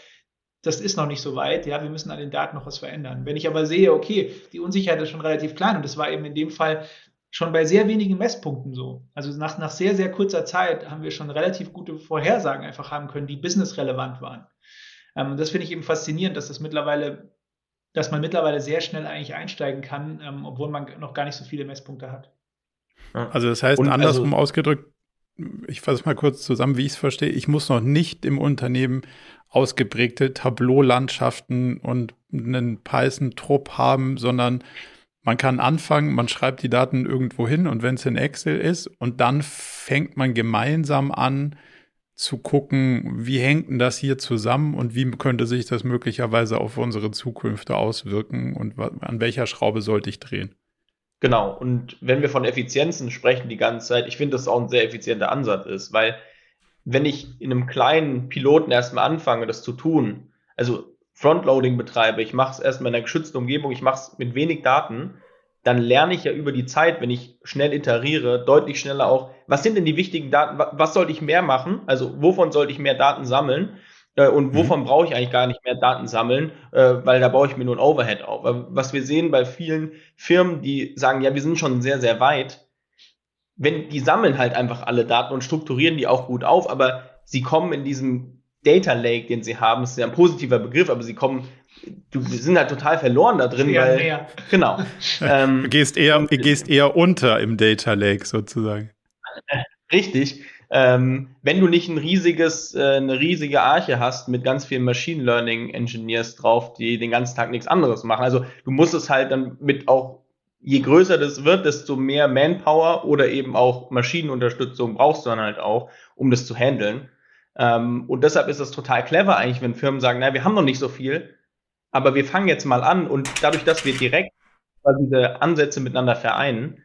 das ist noch nicht so weit, ja, wir müssen an den Daten noch was verändern. Wenn ich aber sehe, okay, die Unsicherheit ist schon relativ klein und das war eben in dem Fall schon bei sehr wenigen Messpunkten so. Also nach, nach sehr, sehr kurzer Zeit haben wir schon relativ gute Vorhersagen einfach haben können, die businessrelevant waren. Ähm, das finde ich eben faszinierend, dass das mittlerweile, dass man mittlerweile sehr schnell eigentlich einsteigen kann, ähm, obwohl man noch gar nicht so viele Messpunkte hat. Also das heißt, Und andersrum also, ausgedrückt, ich fasse mal kurz zusammen, wie ich es verstehe, ich muss noch nicht im Unternehmen ausgeprägte Tableau-Landschaften und einen Python-Trupp haben, sondern man kann anfangen, man schreibt die Daten irgendwo hin und wenn es in Excel ist und dann fängt man gemeinsam an zu gucken, wie hängt denn das hier zusammen und wie könnte sich das möglicherweise auf unsere Zukünfte auswirken und an welcher Schraube sollte ich drehen. Genau, und wenn wir von Effizienzen sprechen die ganze Zeit, ich finde, dass auch ein sehr effizienter Ansatz ist, weil wenn ich in einem kleinen Piloten erstmal anfange, das zu tun, also Frontloading betreibe, ich mache es erstmal in einer geschützten Umgebung, ich mache es mit wenig Daten, dann lerne ich ja über die Zeit, wenn ich schnell iteriere, deutlich schneller auch, was sind denn die wichtigen Daten, was sollte ich mehr machen, also wovon sollte ich mehr Daten sammeln äh, und mhm. wovon mhm. brauche ich eigentlich gar nicht mehr Daten sammeln, äh, weil da baue ich mir nur ein Overhead auf. Was wir sehen bei vielen Firmen, die sagen, ja, wir sind schon sehr, sehr weit, wenn die sammeln halt einfach alle Daten und strukturieren die auch gut auf, aber sie kommen in diesem Data Lake, den sie haben, ist ja ein positiver Begriff, aber sie kommen, du sind halt total verloren da drin, ja, weil, ja. genau. <laughs> ähm, du gehst eher, und, gehst eher unter im Data Lake sozusagen. Richtig. Ähm, wenn du nicht ein riesiges, äh, eine riesige Arche hast mit ganz vielen Machine Learning Engineers drauf, die den ganzen Tag nichts anderes machen. Also du musst es halt dann mit auch je größer das wird, desto mehr Manpower oder eben auch Maschinenunterstützung brauchst du dann halt auch, um das zu handeln. Ähm, und deshalb ist es total clever eigentlich, wenn Firmen sagen, naja, wir haben noch nicht so viel, aber wir fangen jetzt mal an und dadurch, dass wir direkt diese Ansätze miteinander vereinen,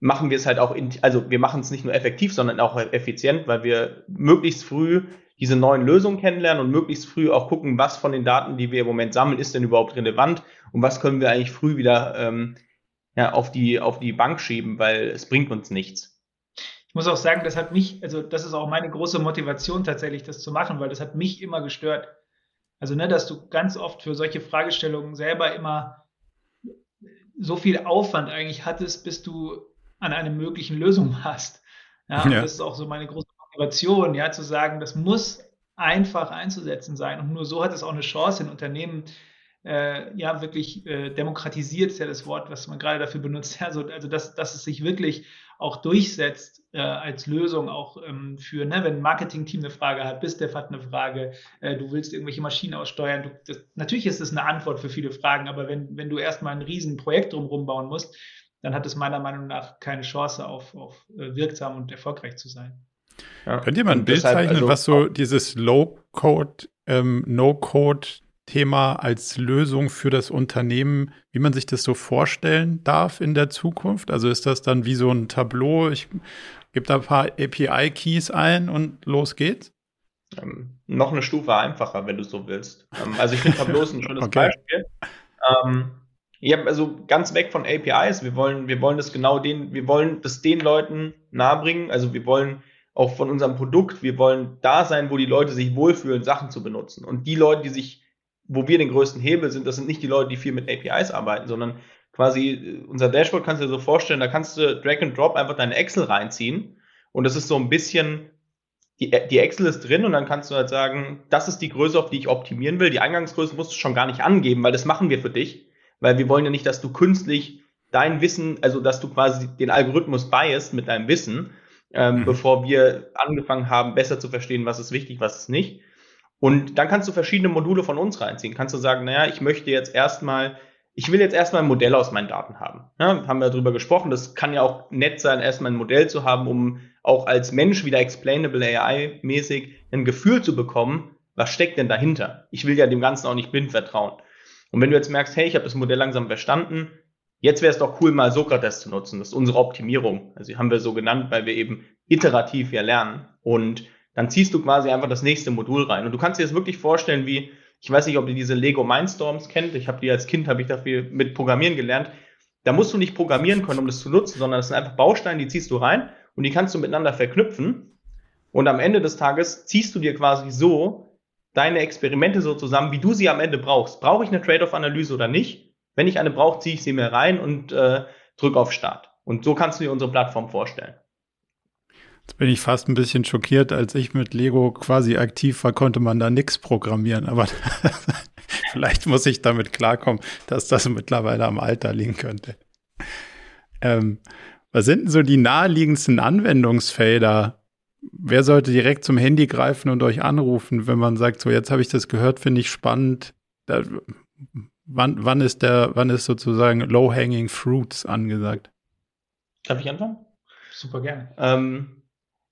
machen wir es halt auch, in, also wir machen es nicht nur effektiv, sondern auch effizient, weil wir möglichst früh diese neuen Lösungen kennenlernen und möglichst früh auch gucken, was von den Daten, die wir im Moment sammeln, ist denn überhaupt relevant und was können wir eigentlich früh wieder ähm, ja, auf, die, auf die Bank schieben, weil es bringt uns nichts. Ich muss auch sagen, das hat mich, also das ist auch meine große Motivation tatsächlich, das zu machen, weil das hat mich immer gestört. Also, ne, dass du ganz oft für solche Fragestellungen selber immer so viel Aufwand eigentlich hattest, bis du an eine möglichen Lösung hast. Ja, ja. das ist auch so meine große Motivation, ja, zu sagen, das muss einfach einzusetzen sein. Und nur so hat es auch eine Chance, in Unternehmen äh, ja wirklich äh, demokratisiert ist ja das Wort, was man gerade dafür benutzt. <laughs> Also, also dass, dass es sich wirklich auch durchsetzt äh, als Lösung auch ähm, für, ne, wenn ein Marketing-Team eine Frage hat, BizDev hat eine Frage, äh, du willst irgendwelche Maschinen aussteuern. Du, das, natürlich ist es eine Antwort für viele Fragen, aber wenn, wenn du erstmal ein riesen Projekt drumherum bauen musst, dann hat es meiner Meinung nach keine Chance auf, auf äh, wirksam und erfolgreich zu sein. Ja. Könnt ihr mal ein Bild zeichnen, also, was so dieses Low-Code, ähm, No-Code Thema als Lösung für das Unternehmen, wie man sich das so vorstellen darf in der Zukunft? Also ist das dann wie so ein Tableau, ich gebe da ein paar API-Keys ein und los geht's? Ähm, noch eine Stufe einfacher, wenn du so willst. Ähm, also ich finde Tableau ist ein schönes <laughs> okay. Beispiel. Ähm, ja, also ganz weg von APIs. Wir wollen, wir wollen das genau den, wir wollen das den Leuten nahebringen. Also wir wollen auch von unserem Produkt, wir wollen da sein, wo die Leute sich wohlfühlen, Sachen zu benutzen. Und die Leute, die sich wo wir den größten Hebel sind, das sind nicht die Leute, die viel mit APIs arbeiten, sondern quasi äh, unser Dashboard kannst du dir so vorstellen, da kannst du Drag and Drop einfach deine Excel reinziehen und das ist so ein bisschen, die, die Excel ist drin und dann kannst du halt sagen, das ist die Größe, auf die ich optimieren will. Die Eingangsgröße musst du schon gar nicht angeben, weil das machen wir für dich, weil wir wollen ja nicht, dass du künstlich dein Wissen, also dass du quasi den Algorithmus biased mit deinem Wissen, ähm, mhm. bevor wir angefangen haben, besser zu verstehen, was ist wichtig, was ist nicht. Und dann kannst du verschiedene Module von uns reinziehen. Kannst du sagen, naja, ich möchte jetzt erstmal, ich will jetzt erstmal ein Modell aus meinen Daten haben. Ja, haben wir darüber gesprochen. Das kann ja auch nett sein, erstmal ein Modell zu haben, um auch als Mensch wieder explainable AI-mäßig ein Gefühl zu bekommen, was steckt denn dahinter? Ich will ja dem Ganzen auch nicht blind vertrauen. Und wenn du jetzt merkst, hey, ich habe das Modell langsam verstanden, jetzt wäre es doch cool, mal Sokrates zu nutzen. Das ist unsere Optimierung. Also die haben wir so genannt, weil wir eben iterativ ja lernen. Und dann ziehst du quasi einfach das nächste Modul rein. Und du kannst dir das wirklich vorstellen, wie, ich weiß nicht, ob ihr diese Lego Mindstorms kennt. Ich habe die als Kind, habe ich dafür mit Programmieren gelernt. Da musst du nicht programmieren können, um das zu nutzen, sondern das sind einfach Bausteine, die ziehst du rein und die kannst du miteinander verknüpfen. Und am Ende des Tages ziehst du dir quasi so deine Experimente so zusammen, wie du sie am Ende brauchst. Brauche ich eine Trade-off-Analyse oder nicht? Wenn ich eine brauche, ziehe ich sie mir rein und äh, drücke auf Start. Und so kannst du dir unsere Plattform vorstellen. Jetzt bin ich fast ein bisschen schockiert, als ich mit Lego quasi aktiv war, konnte man da nichts programmieren. Aber <laughs> vielleicht muss ich damit klarkommen, dass das mittlerweile am Alter liegen könnte. Ähm, was sind denn so die naheliegendsten Anwendungsfelder? Wer sollte direkt zum Handy greifen und euch anrufen, wenn man sagt, so jetzt habe ich das gehört, finde ich spannend. Da, wann, wann ist der, wann ist sozusagen Low-Hanging Fruits angesagt? Darf ich anfangen? Super gerne. Ähm,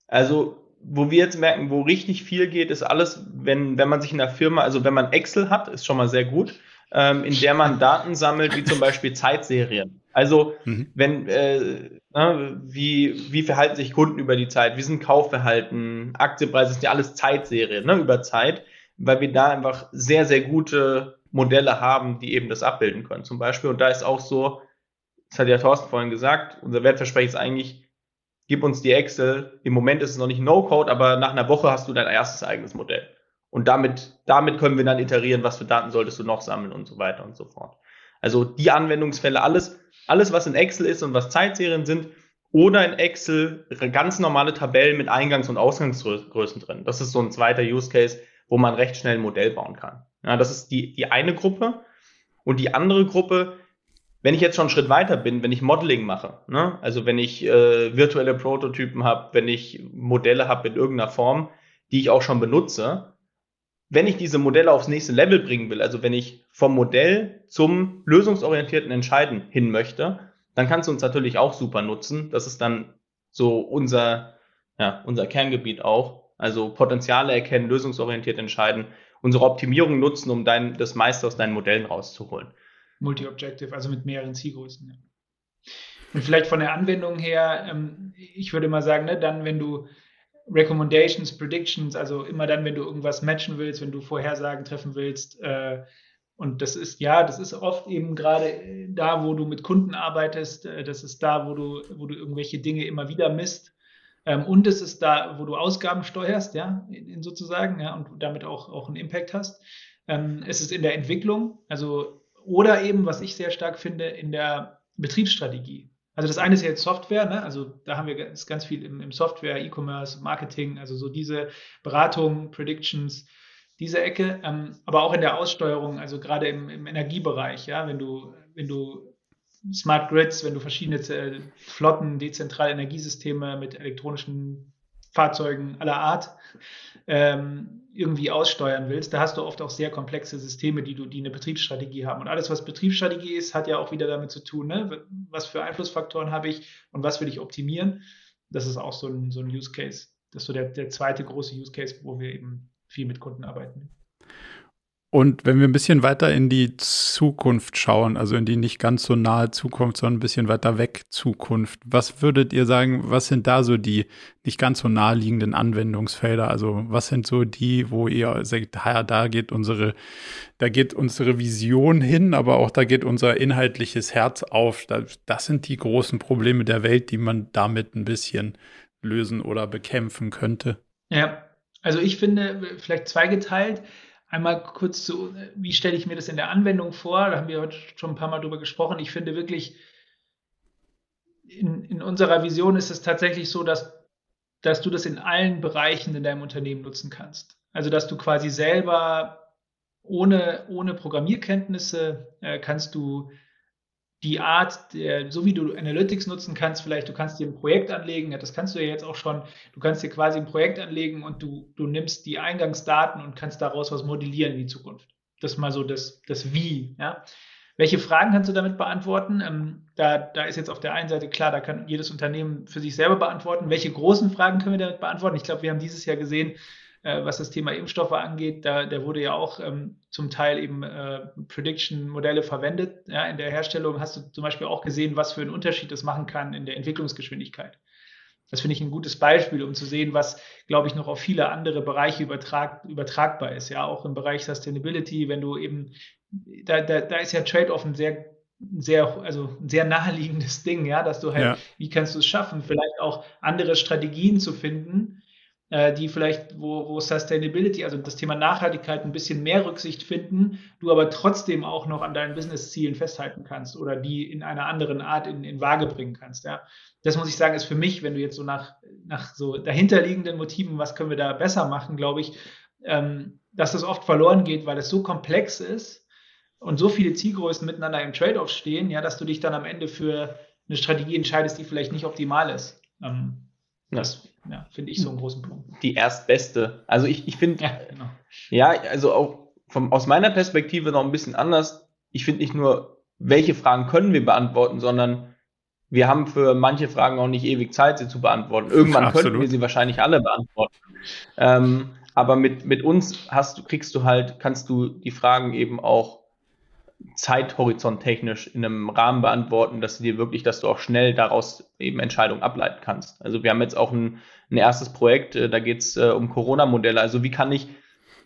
also, wo wir jetzt merken, wo richtig viel geht, ist alles, wenn, wenn man sich in der Firma, also wenn man Excel hat, ist schon mal sehr gut, ähm, in der man Daten sammelt, wie zum Beispiel Zeitserien. Also, mhm. wenn, äh, ne, wie, wie verhalten sich Kunden über die Zeit? Wie sind Kaufverhalten? Aktienpreise sind ja alles Zeitserien, ne, über Zeit, weil wir da einfach sehr, sehr gute Modelle haben, die eben das abbilden können, zum Beispiel. Und da ist auch so, das hat ja Thorsten vorhin gesagt, unser Wertversprechen ist eigentlich, gib uns die Excel. Im Moment ist es noch nicht No-Code, aber nach einer Woche hast du dein erstes eigenes Modell. Und damit, damit können wir dann iterieren, was für Daten solltest du noch sammeln und so weiter und so fort. Also die Anwendungsfälle, alles, alles, was in Excel ist und was Zeitserien sind, oder in Excel ganz normale Tabellen mit Eingangs- und Ausgangsgrößen drin. Das ist so ein zweiter Use Case, wo man recht schnell ein Modell bauen kann. Ja, das ist die, die eine Gruppe. Und die andere Gruppe, wenn ich jetzt schon einen Schritt weiter bin, wenn ich Modeling mache, ne? also wenn ich äh, virtuelle Prototypen habe, wenn ich Modelle habe in irgendeiner Form, die ich auch schon benutze, wenn ich diese Modelle aufs nächste Level bringen will, also wenn ich vom Modell zum lösungsorientierten Entscheiden hin möchte, dann kannst du uns natürlich auch super nutzen. Das ist dann so unser, ja, unser Kerngebiet auch. Also Potenziale erkennen, lösungsorientiert entscheiden, unsere Optimierung nutzen, um dein, das meiste aus deinen Modellen rauszuholen. Multi-Objective, also mit mehreren Zielgrößen. Ja. Und vielleicht von der Anwendung her, ähm, ich würde mal sagen, ne, dann, wenn du Recommendations, Predictions, also immer dann, wenn du irgendwas matchen willst, wenn du Vorhersagen treffen willst. Äh, und das ist, ja, das ist oft eben gerade da, wo du mit Kunden arbeitest. Äh, das ist da, wo du, wo du irgendwelche Dinge immer wieder misst. Ähm, und es ist da, wo du Ausgaben steuerst, ja, in, in sozusagen, ja, und damit auch, auch einen Impact hast. Ähm, es ist in der Entwicklung, also, oder eben, was ich sehr stark finde, in der Betriebsstrategie. Also das eine ist ja jetzt Software, ne? also da haben wir ganz, ganz viel im, im Software, E-Commerce, Marketing, also so diese Beratung, Predictions, diese Ecke, ähm, aber auch in der Aussteuerung, also gerade im, im, Energiebereich, ja, wenn du, wenn du Smart Grids, wenn du verschiedene äh, Flotten, dezentrale Energiesysteme mit elektronischen Fahrzeugen aller Art ähm, irgendwie aussteuern willst, da hast du oft auch sehr komplexe Systeme, die du, die eine Betriebsstrategie haben. Und alles, was Betriebsstrategie ist, hat ja auch wieder damit zu tun, ne? was für Einflussfaktoren habe ich und was will ich optimieren. Das ist auch so ein, so ein Use Case. Das ist so der, der zweite große Use Case, wo wir eben viel mit Kunden arbeiten. Und wenn wir ein bisschen weiter in die Zukunft schauen, also in die nicht ganz so nahe Zukunft, sondern ein bisschen weiter weg Zukunft, was würdet ihr sagen, was sind da so die nicht ganz so naheliegenden Anwendungsfelder? Also was sind so die, wo ihr sagt, ja, da geht unsere, da geht unsere Vision hin, aber auch da geht unser inhaltliches Herz auf. Das sind die großen Probleme der Welt, die man damit ein bisschen lösen oder bekämpfen könnte. Ja, also ich finde vielleicht zweigeteilt. Einmal kurz zu, wie stelle ich mir das in der Anwendung vor? Da haben wir heute schon ein paar Mal drüber gesprochen. Ich finde wirklich, in, in unserer Vision ist es tatsächlich so, dass, dass du das in allen Bereichen in deinem Unternehmen nutzen kannst. Also, dass du quasi selber ohne, ohne Programmierkenntnisse äh, kannst du die Art, der, so wie du Analytics nutzen kannst, vielleicht, du kannst dir ein Projekt anlegen, ja, das kannst du ja jetzt auch schon, du kannst dir quasi ein Projekt anlegen und du, du nimmst die Eingangsdaten und kannst daraus was modellieren in die Zukunft. Das ist mal so das, das Wie, ja. Welche Fragen kannst du damit beantworten? Ähm, da, da ist jetzt auf der einen Seite klar, da kann jedes Unternehmen für sich selber beantworten. Welche großen Fragen können wir damit beantworten? Ich glaube, wir haben dieses Jahr gesehen, äh, was das Thema Impfstoffe angeht, da, da wurde ja auch ähm, zum Teil eben äh, Prediction-Modelle verwendet. Ja, in der Herstellung hast du zum Beispiel auch gesehen, was für einen Unterschied das machen kann in der Entwicklungsgeschwindigkeit. Das finde ich ein gutes Beispiel, um zu sehen, was, glaube ich, noch auf viele andere Bereiche übertrag, übertragbar ist. Ja, auch im Bereich Sustainability, wenn du eben, da, da, da ist ja Trade-off ein sehr sehr, also ein sehr naheliegendes Ding, ja, dass du halt, ja. wie kannst du es schaffen, vielleicht auch andere Strategien zu finden, die vielleicht, wo, wo Sustainability, also das Thema Nachhaltigkeit ein bisschen mehr Rücksicht finden, du aber trotzdem auch noch an deinen Business-Zielen festhalten kannst oder die in einer anderen Art in, in Waage bringen kannst. Ja. Das muss ich sagen, ist für mich, wenn du jetzt so nach, nach so dahinterliegenden Motiven, was können wir da besser machen, glaube ich, ähm, dass das oft verloren geht, weil es so komplex ist und so viele Zielgrößen miteinander im Trade-off stehen, ja, dass du dich dann am Ende für eine Strategie entscheidest, die vielleicht nicht optimal ist. Ähm, das ja, finde ich so einen großen Punkt. Die erstbeste. Also ich, ich finde, ja, genau. ja, also auch vom, aus meiner Perspektive noch ein bisschen anders. Ich finde nicht nur, welche Fragen können wir beantworten, sondern wir haben für manche Fragen auch nicht ewig Zeit, sie zu beantworten. Irgendwann Absolut. könnten wir sie wahrscheinlich alle beantworten. Ähm, aber mit, mit uns hast du, kriegst du halt, kannst du die Fragen eben auch Zeithorizont technisch in einem Rahmen beantworten, dass dir wirklich, dass du auch schnell daraus eben Entscheidungen ableiten kannst. Also wir haben jetzt auch ein, ein erstes Projekt, äh, da geht es äh, um Corona-Modelle. Also wie kann ich,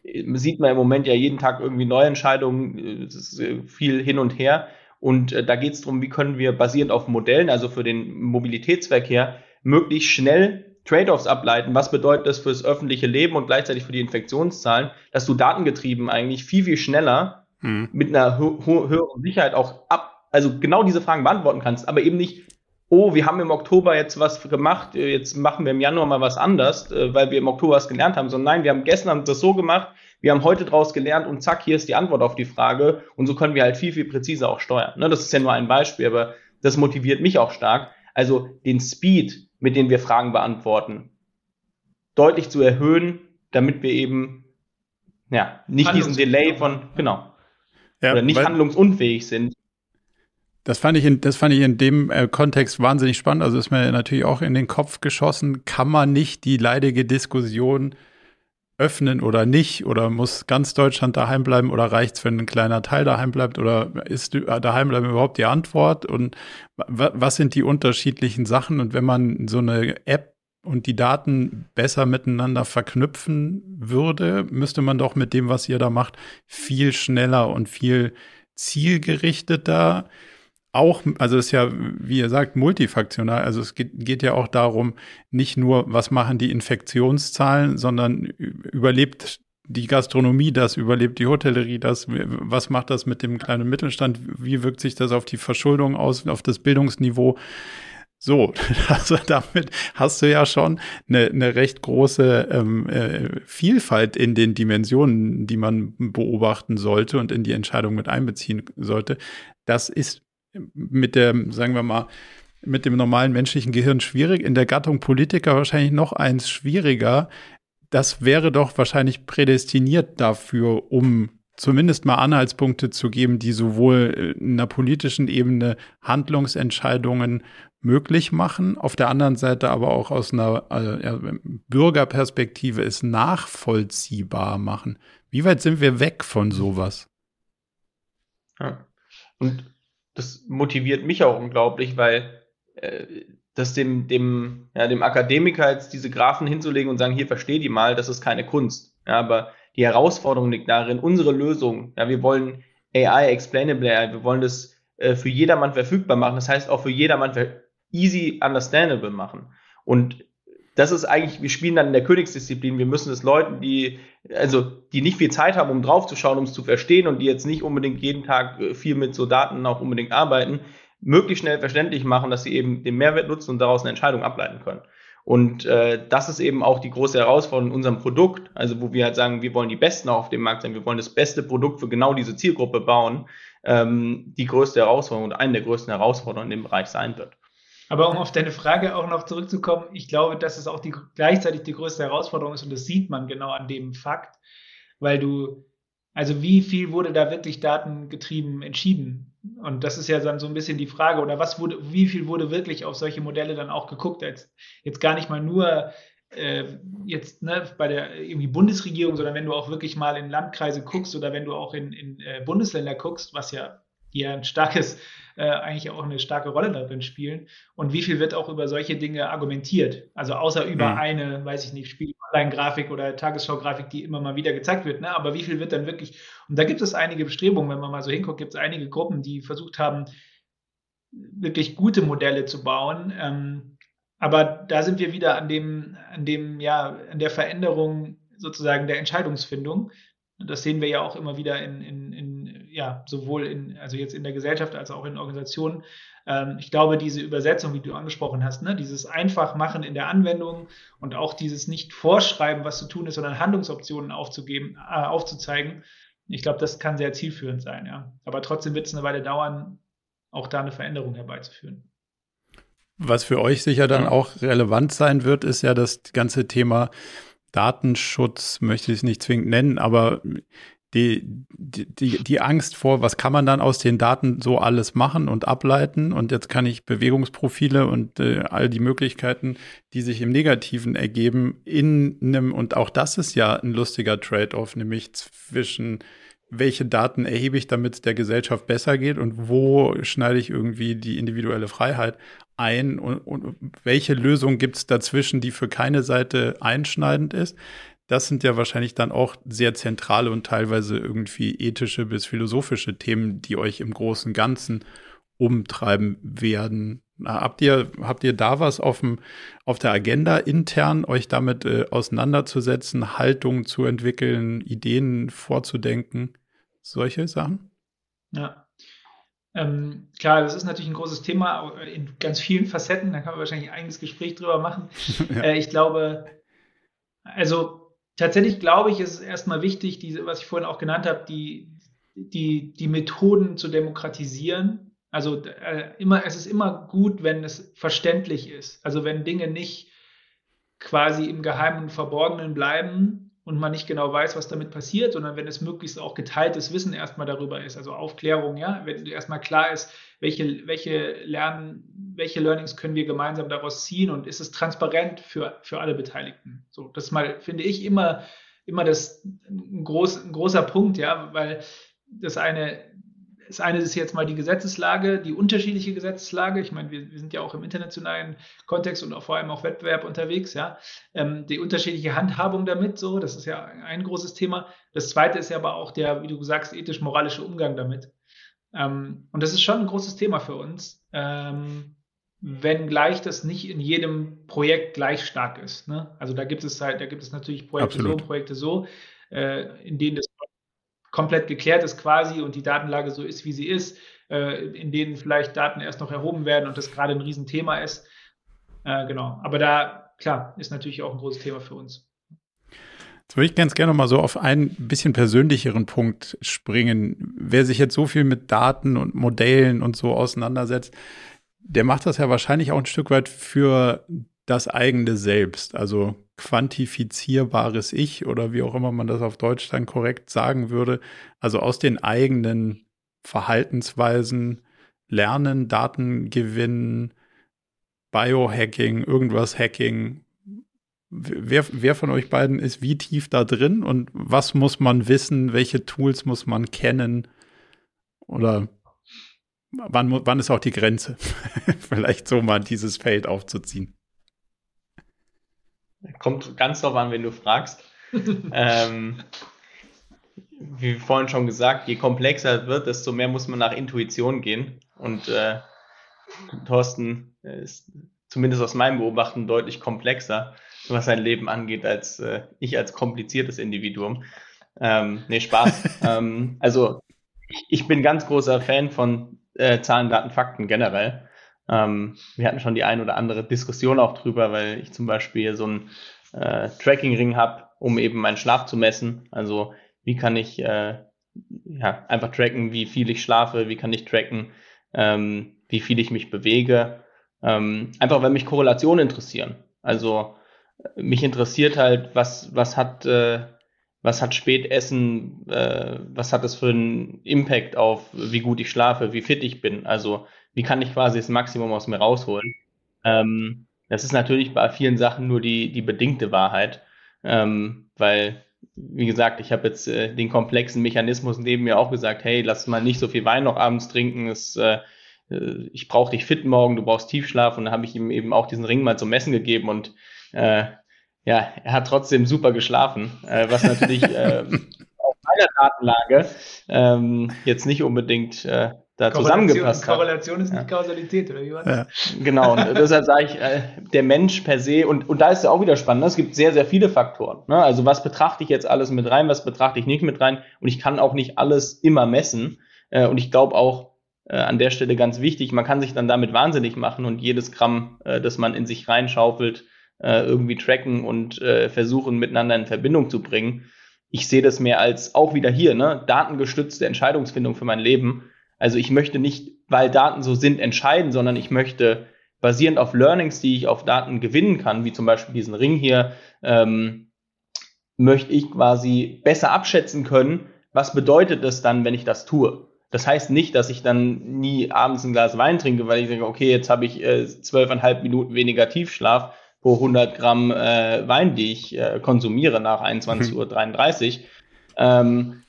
äh, sieht man im Moment ja jeden Tag irgendwie neue Entscheidungen, äh, viel hin und her. Und äh, da geht es darum, wie können wir basierend auf Modellen, also für den Mobilitätsverkehr, möglichst schnell Trade-offs ableiten, was bedeutet das fürs öffentliche Leben und gleichzeitig für die Infektionszahlen, dass du datengetrieben eigentlich viel, viel schneller hm. mit einer höheren Sicherheit auch ab, also genau diese Fragen beantworten kannst, aber eben nicht, oh, wir haben im Oktober jetzt was gemacht, jetzt machen wir im Januar mal was anders, äh, weil wir im Oktober was gelernt haben, sondern nein, wir haben gestern das so gemacht, wir haben heute daraus gelernt und zack, hier ist die Antwort auf die Frage und so können wir halt viel, viel präziser auch steuern. Ne, das ist ja nur ein Beispiel, aber das motiviert mich auch stark. Also den Speed, mit dem wir Fragen beantworten, deutlich zu erhöhen, damit wir eben ja, nicht diesen Delay von, genau, ja, oder nicht handlungsunfähig sind. Das fand ich in, das fand ich in dem äh, Kontext wahnsinnig spannend. Also ist mir natürlich auch in den Kopf geschossen, kann man nicht die leidige Diskussion öffnen oder nicht? Oder muss ganz Deutschland daheim bleiben oder reicht es, wenn ein kleiner Teil daheim bleibt? Oder ist daheim bleiben überhaupt die Antwort? Und was sind die unterschiedlichen Sachen? Und wenn man so eine App und die Daten besser miteinander verknüpfen würde, müsste man doch mit dem, was ihr da macht, viel schneller und viel zielgerichteter auch, also es ist ja, wie ihr sagt, multifaktional. Also es geht, geht, ja auch darum, nicht nur, was machen die Infektionszahlen, sondern überlebt die Gastronomie das, überlebt die Hotellerie das, was macht das mit dem kleinen Mittelstand, wie wirkt sich das auf die Verschuldung aus, auf das Bildungsniveau. So, <laughs> also damit hast du ja schon eine, eine recht große ähm, äh, Vielfalt in den Dimensionen, die man beobachten sollte und in die Entscheidung mit einbeziehen sollte. Das ist mit der, sagen wir mal, mit dem normalen menschlichen Gehirn schwierig, in der Gattung Politiker wahrscheinlich noch eins schwieriger. Das wäre doch wahrscheinlich prädestiniert dafür, um zumindest mal Anhaltspunkte zu geben, die sowohl in der politischen Ebene Handlungsentscheidungen möglich machen, auf der anderen Seite aber auch aus einer äh, Bürgerperspektive es nachvollziehbar machen. Wie weit sind wir weg von sowas? Ja. Und das motiviert mich auch unglaublich, weil äh, das dem, dem, ja, dem Akademiker jetzt diese Graphen hinzulegen und sagen, hier versteh die mal, das ist keine Kunst. Ja, aber die Herausforderung liegt darin, unsere Lösung, ja, wir wollen AI, Explainable AI, wir wollen das äh, für jedermann verfügbar machen, das heißt auch für jedermann easy understandable machen. Und das ist eigentlich, wir spielen dann in der Königsdisziplin. Wir müssen es Leuten, die, also, die nicht viel Zeit haben, um draufzuschauen, um es zu verstehen und die jetzt nicht unbedingt jeden Tag äh, viel mit so Daten auch unbedingt arbeiten, möglichst schnell verständlich machen, dass sie eben den Mehrwert nutzen und daraus eine Entscheidung ableiten können. Und äh, das ist eben auch die große Herausforderung in unserem Produkt, also wo wir halt sagen, wir wollen die Besten auch auf dem Markt sein, wir wollen das beste Produkt für genau diese Zielgruppe bauen, ähm, die größte Herausforderung und eine der größten Herausforderungen in dem Bereich sein wird. Aber um auf deine Frage auch noch zurückzukommen, ich glaube, dass es auch die, gleichzeitig die größte Herausforderung ist und das sieht man genau an dem Fakt, weil du, also wie viel wurde da wirklich datengetrieben entschieden? Und das ist ja dann so ein bisschen die Frage, oder was wurde, wie viel wurde wirklich auf solche Modelle dann auch geguckt? Jetzt, jetzt gar nicht mal nur äh, jetzt ne, bei der irgendwie Bundesregierung, sondern wenn du auch wirklich mal in Landkreise guckst oder wenn du auch in, in äh, Bundesländer guckst, was ja hier ein starkes äh, eigentlich auch eine starke Rolle darin spielen. Und wie viel wird auch über solche Dinge argumentiert? Also außer über mhm. eine, weiß ich nicht, Spiel-Online-Grafik oder Tagesschau-Grafik, die immer mal wieder gezeigt wird. Ne? Aber wie viel wird dann wirklich? Und da gibt es einige Bestrebungen, wenn man mal so hinguckt, gibt es einige Gruppen, die versucht haben, wirklich gute Modelle zu bauen. Ähm, aber da sind wir wieder an dem, an dem, ja, an der Veränderung sozusagen der Entscheidungsfindung. Das sehen wir ja auch immer wieder in, in, in, ja, sowohl in, also jetzt in der Gesellschaft als auch in Organisationen. Ähm, ich glaube, diese Übersetzung, wie du angesprochen hast, ne, dieses Einfachmachen in der Anwendung und auch dieses nicht vorschreiben, was zu tun ist, sondern Handlungsoptionen aufzugeben, äh, aufzuzeigen, ich glaube, das kann sehr zielführend sein, ja. Aber trotzdem wird es eine Weile dauern, auch da eine Veränderung herbeizuführen. Was für euch sicher dann auch relevant sein wird, ist ja das ganze Thema Datenschutz möchte ich es nicht zwingend nennen, aber die, die, die Angst vor, was kann man dann aus den Daten so alles machen und ableiten? Und jetzt kann ich Bewegungsprofile und äh, all die Möglichkeiten, die sich im Negativen ergeben, in einem, und auch das ist ja ein lustiger Trade-off, nämlich zwischen welche Daten erhebe ich, damit es der Gesellschaft besser geht und wo schneide ich irgendwie die individuelle Freiheit ein und, und welche Lösung gibt es dazwischen, die für keine Seite einschneidend ist. Das sind ja wahrscheinlich dann auch sehr zentrale und teilweise irgendwie ethische bis philosophische Themen, die euch im großen Ganzen umtreiben werden. Habt ihr, habt ihr da was auf, dem, auf der Agenda intern, euch damit äh, auseinanderzusetzen, Haltung zu entwickeln, Ideen vorzudenken, solche Sachen? Ja. Ähm, klar, das ist natürlich ein großes Thema in ganz vielen Facetten. Da kann man wahrscheinlich ein eigenes Gespräch drüber machen. <laughs> ja. äh, ich glaube, also tatsächlich glaube ich, ist es erstmal wichtig, diese, was ich vorhin auch genannt habe, die, die, die Methoden zu demokratisieren also äh, immer, es ist immer gut, wenn es verständlich ist. Also wenn Dinge nicht quasi im Geheimen und Verborgenen bleiben und man nicht genau weiß, was damit passiert, sondern wenn es möglichst auch geteiltes Wissen erstmal darüber ist, also Aufklärung, ja, wenn erstmal klar ist, welche, welche Lernen, welche Learnings können wir gemeinsam daraus ziehen und ist es transparent für, für alle Beteiligten. So, das mal, finde ich, immer, immer das ein, groß, ein großer Punkt, ja, weil das eine das eine ist jetzt mal die Gesetzeslage, die unterschiedliche Gesetzeslage. Ich meine, wir, wir sind ja auch im internationalen Kontext und auch vor allem auch Wettbewerb unterwegs, ja. Ähm, die unterschiedliche Handhabung damit, so, das ist ja ein großes Thema. Das zweite ist ja aber auch der, wie du sagst, ethisch-moralische Umgang damit. Ähm, und das ist schon ein großes Thema für uns. Ähm, wenngleich das nicht in jedem Projekt gleich stark ist. Ne? Also da gibt es halt, da gibt es natürlich Projekte Absolut. so, Projekte so, äh, in denen das komplett geklärt ist quasi und die Datenlage so ist, wie sie ist, äh, in denen vielleicht Daten erst noch erhoben werden und das gerade ein Riesenthema ist. Äh, genau. Aber da, klar, ist natürlich auch ein großes Thema für uns. Jetzt würde ich ganz gerne mal so auf einen bisschen persönlicheren Punkt springen. Wer sich jetzt so viel mit Daten und Modellen und so auseinandersetzt, der macht das ja wahrscheinlich auch ein Stück weit für das eigene Selbst. Also quantifizierbares Ich oder wie auch immer man das auf Deutsch dann korrekt sagen würde. Also aus den eigenen Verhaltensweisen lernen, Daten gewinnen, Biohacking, irgendwas Hacking. Wer, wer von euch beiden ist wie tief da drin und was muss man wissen? Welche Tools muss man kennen? Oder wann, wann ist auch die Grenze? <laughs> Vielleicht so mal dieses Feld aufzuziehen. Kommt ganz drauf an, wenn du fragst. <laughs> ähm, wie vorhin schon gesagt, je komplexer es wird, desto mehr muss man nach Intuition gehen. Und äh, Thorsten ist zumindest aus meinem Beobachten deutlich komplexer, was sein Leben angeht, als äh, ich als kompliziertes Individuum. Ähm, nee, Spaß. <laughs> ähm, also ich, ich, bin ganz großer Fan von äh, Zahlen, Daten, Fakten generell. Ähm, wir hatten schon die ein oder andere Diskussion auch drüber, weil ich zum Beispiel so einen äh, Tracking-Ring habe, um eben meinen Schlaf zu messen. Also wie kann ich äh, ja, einfach tracken, wie viel ich schlafe, wie kann ich tracken, ähm, wie viel ich mich bewege. Ähm, einfach weil mich Korrelationen interessieren. Also mich interessiert halt, was, was hat, äh, was hat Spätessen, äh, was hat das für einen Impact auf, wie gut ich schlafe, wie fit ich bin. Also wie kann ich quasi das Maximum aus mir rausholen. Ähm, das ist natürlich bei vielen Sachen nur die, die bedingte Wahrheit, ähm, weil, wie gesagt, ich habe jetzt äh, den komplexen Mechanismus neben mir auch gesagt, hey, lass mal nicht so viel Wein noch abends trinken, es, äh, äh ich brauche dich fit morgen, du brauchst Tiefschlaf und dann habe ich ihm eben auch diesen Ring mal zum Messen gegeben und äh, ja, er hat trotzdem super geschlafen, äh, was natürlich äh, <laughs> auf meiner Datenlage ähm, jetzt nicht unbedingt äh, da zusammengepasst hat. Korrelation ist nicht Kausalität, oder wie war das? Ja. Genau, und <laughs> deshalb sage ich, äh, der Mensch per se, und, und da ist ja auch wieder spannend, ne? es gibt sehr, sehr viele Faktoren. Ne? Also was betrachte ich jetzt alles mit rein, was betrachte ich nicht mit rein und ich kann auch nicht alles immer messen. Äh, und ich glaube auch, äh, an der Stelle ganz wichtig, man kann sich dann damit wahnsinnig machen und jedes Gramm, äh, das man in sich reinschaufelt, äh, irgendwie tracken und äh, versuchen, miteinander in Verbindung zu bringen. Ich sehe das mehr als auch wieder hier, ne, datengestützte Entscheidungsfindung für mein Leben also ich möchte nicht, weil Daten so sind, entscheiden, sondern ich möchte basierend auf Learnings, die ich auf Daten gewinnen kann, wie zum Beispiel diesen Ring hier, ähm, möchte ich quasi besser abschätzen können, was bedeutet es dann, wenn ich das tue. Das heißt nicht, dass ich dann nie abends ein Glas Wein trinke, weil ich denke, okay, jetzt habe ich äh, zwölfeinhalb äh, Minuten weniger Tiefschlaf pro 100 Gramm äh, Wein, die ich äh, konsumiere nach 21.33 Uhr. Ähm,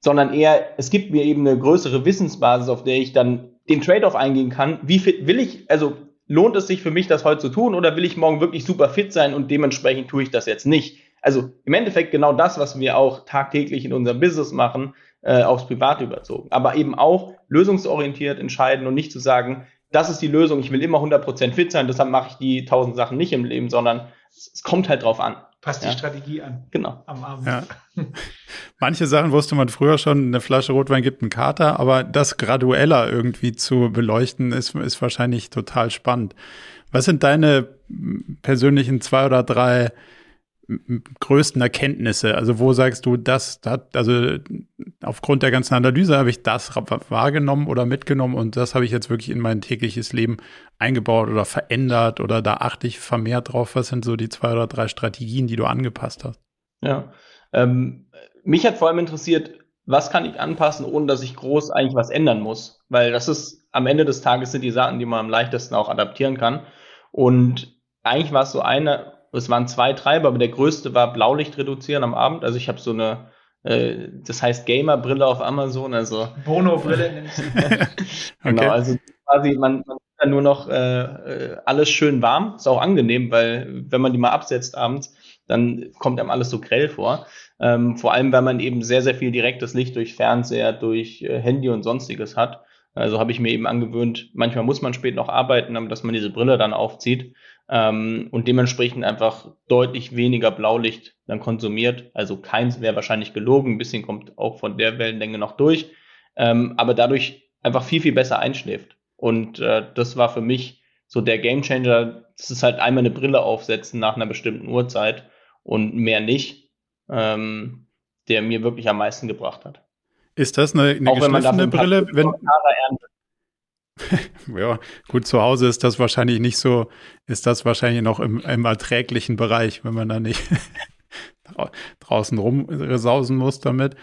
sondern eher, es gibt mir eben eine größere Wissensbasis, auf der ich dann den Trade-off eingehen kann. Wie fit will ich, also lohnt es sich für mich, das heute zu tun oder will ich morgen wirklich super fit sein und dementsprechend tue ich das jetzt nicht? Also im Endeffekt genau das, was wir auch tagtäglich in unserem Business machen, äh, aufs Private überzogen. Aber eben auch lösungsorientiert entscheiden und nicht zu sagen, das ist die Lösung, ich will immer 100% fit sein, deshalb mache ich die tausend Sachen nicht im Leben, sondern es, es kommt halt drauf an. Passt ja. die Strategie an. Genau. Am Abend. Ja. <laughs> Manche Sachen wusste man früher schon, eine Flasche Rotwein gibt einen Kater, aber das gradueller irgendwie zu beleuchten, ist, ist wahrscheinlich total spannend. Was sind deine persönlichen zwei oder drei größten Erkenntnisse? Also wo sagst du, das hat, also aufgrund der ganzen Analyse habe ich das wahrgenommen oder mitgenommen und das habe ich jetzt wirklich in mein tägliches Leben eingebaut oder verändert oder da achte ich vermehrt drauf. Was sind so die zwei oder drei Strategien, die du angepasst hast? Ja, ähm, mich hat vor allem interessiert, was kann ich anpassen, ohne dass ich groß eigentlich was ändern muss? Weil das ist am Ende des Tages sind die Sachen, die man am leichtesten auch adaptieren kann. Und eigentlich war es so eine es waren zwei Treiber, aber der größte war Blaulicht reduzieren am Abend. Also ich habe so eine, äh, das heißt Gamer-Brille auf Amazon, also Bono-Brille nennt <laughs> Genau, okay. also quasi man, man dann nur noch äh, äh, alles schön warm. Ist auch angenehm, weil wenn man die mal absetzt abends, dann kommt einem alles so grell vor. Ähm, vor allem, weil man eben sehr, sehr viel direktes Licht durch Fernseher, durch äh, Handy und sonstiges hat. Also habe ich mir eben angewöhnt, manchmal muss man spät noch arbeiten, aber dass man diese Brille dann aufzieht ähm, und dementsprechend einfach deutlich weniger Blaulicht dann konsumiert. Also keins wäre wahrscheinlich gelogen, ein bisschen kommt auch von der Wellenlänge noch durch, ähm, aber dadurch einfach viel, viel besser einschläft. Und äh, das war für mich so der Gamechanger. Das ist halt einmal eine Brille aufsetzen nach einer bestimmten Uhrzeit und mehr nicht, ähm, der mir wirklich am meisten gebracht hat. Ist das eine, eine geschliffene Brille? Wenn, <laughs> ja, gut, zu Hause ist das wahrscheinlich nicht so, ist das wahrscheinlich noch im, im erträglichen Bereich, wenn man da nicht <laughs> draußen rumsausen muss damit.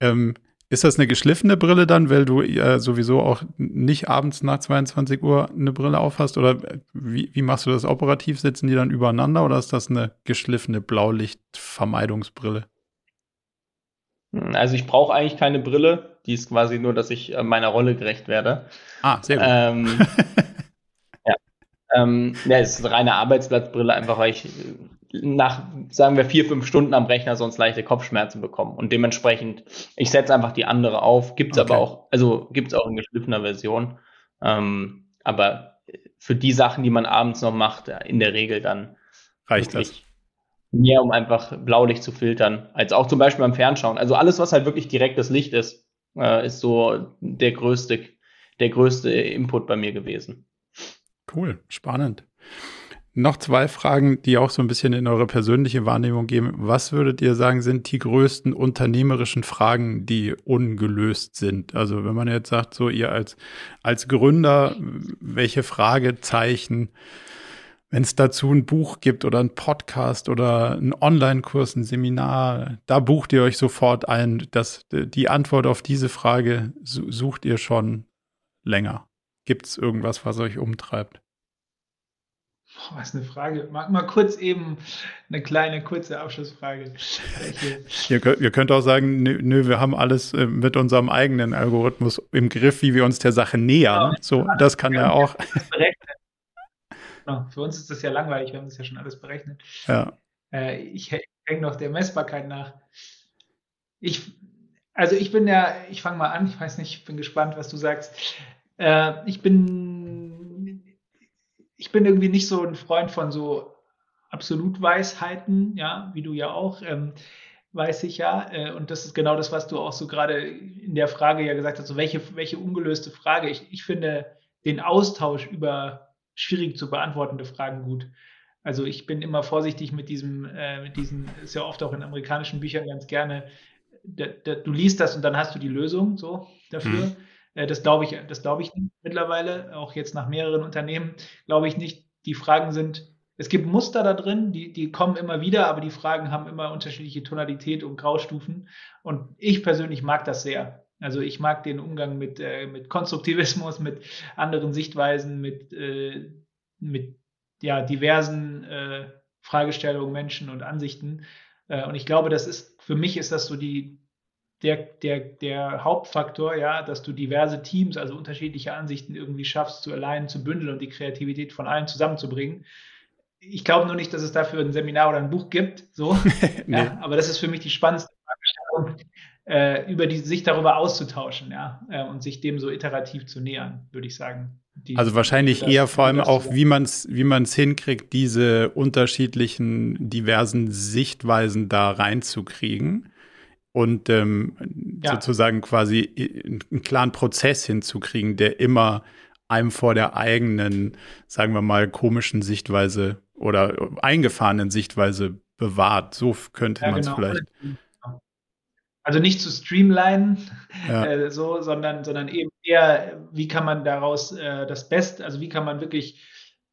Ähm, ist das eine geschliffene Brille dann, weil du äh, sowieso auch nicht abends nach 22 Uhr eine Brille aufhast? Oder wie, wie machst du das operativ? Sitzen die dann übereinander oder ist das eine geschliffene Blaulichtvermeidungsbrille? Also ich brauche eigentlich keine Brille. Die ist quasi nur, dass ich äh, meiner Rolle gerecht werde. Ah, sehr gut. Ähm, <laughs> ja. Ähm, ja, es ist eine reine Arbeitsplatzbrille, einfach weil ich nach, sagen wir, vier, fünf Stunden am Rechner sonst leichte Kopfschmerzen bekomme. Und dementsprechend, ich setze einfach die andere auf. Gibt es okay. aber auch, also gibt es auch in geschliffener Version. Ähm, aber für die Sachen, die man abends noch macht, in der Regel dann reicht das mehr, um einfach Blaulicht zu filtern, als auch zum Beispiel beim Fernschauen. Also alles, was halt wirklich direktes Licht ist, äh, ist so der größte, der größte Input bei mir gewesen. Cool, spannend. Noch zwei Fragen, die auch so ein bisschen in eure persönliche Wahrnehmung gehen. Was würdet ihr sagen, sind die größten unternehmerischen Fragen, die ungelöst sind? Also wenn man jetzt sagt, so ihr als, als Gründer, welche Fragezeichen wenn es dazu ein Buch gibt oder ein Podcast oder ein Online-Kurs, ein Seminar, da bucht ihr euch sofort ein. Das, die Antwort auf diese Frage sucht ihr schon länger. Gibt es irgendwas, was euch umtreibt? Boah, was eine Frage. Mal, mal kurz eben eine kleine, kurze Abschlussfrage. <laughs> ihr, könnt, ihr könnt auch sagen, nö, nö, wir haben alles äh, mit unserem eigenen Algorithmus im Griff, wie wir uns der Sache nähern. So, das kann ja auch. Genau. Für uns ist das ja langweilig, wir haben das ja schon alles berechnet. Ja. Äh, ich hänge noch der Messbarkeit nach. Ich, also ich bin ja, ich fange mal an, ich weiß nicht, ich bin gespannt, was du sagst. Äh, ich bin, ich bin irgendwie nicht so ein Freund von so Absolutweisheiten, ja, wie du ja auch. Ähm, weiß ich ja. Äh, und das ist genau das, was du auch so gerade in der Frage ja gesagt hast, so welche, welche ungelöste Frage. Ich, ich finde den Austausch über schwierig zu beantwortende Fragen gut. Also ich bin immer vorsichtig mit diesem, äh, mit diesen, ist ja oft auch in amerikanischen Büchern ganz gerne, da, da, du liest das und dann hast du die Lösung so dafür. Mhm. Äh, das glaube ich, das glaube ich mittlerweile, auch jetzt nach mehreren Unternehmen, glaube ich nicht. Die Fragen sind, es gibt Muster da drin, die, die kommen immer wieder, aber die Fragen haben immer unterschiedliche Tonalität und Graustufen. Und ich persönlich mag das sehr. Also ich mag den Umgang mit, äh, mit Konstruktivismus, mit anderen Sichtweisen, mit, äh, mit ja, diversen äh, Fragestellungen, Menschen und Ansichten. Äh, und ich glaube, das ist, für mich ist das so die, der, der, der Hauptfaktor, ja, dass du diverse Teams, also unterschiedliche Ansichten irgendwie schaffst zu allein zu bündeln und die Kreativität von allen zusammenzubringen. Ich glaube nur nicht, dass es dafür ein Seminar oder ein Buch gibt, so. <laughs> nee. ja, aber das ist für mich die spannendste Fragestellung, äh, über die, sich darüber auszutauschen, ja, äh, und sich dem so iterativ zu nähern, würde ich sagen. Die, also wahrscheinlich das, eher vor allem auch, wie man es wie man's hinkriegt, diese unterschiedlichen, diversen Sichtweisen da reinzukriegen und ähm, ja. sozusagen quasi einen klaren Prozess hinzukriegen, der immer einem vor der eigenen, sagen wir mal, komischen Sichtweise oder eingefahrenen Sichtweise bewahrt. So könnte ja, man es genau. vielleicht. Also nicht zu streamlinen, ja. äh, so, sondern, sondern eben eher, wie kann man daraus äh, das Beste, also wie kann man wirklich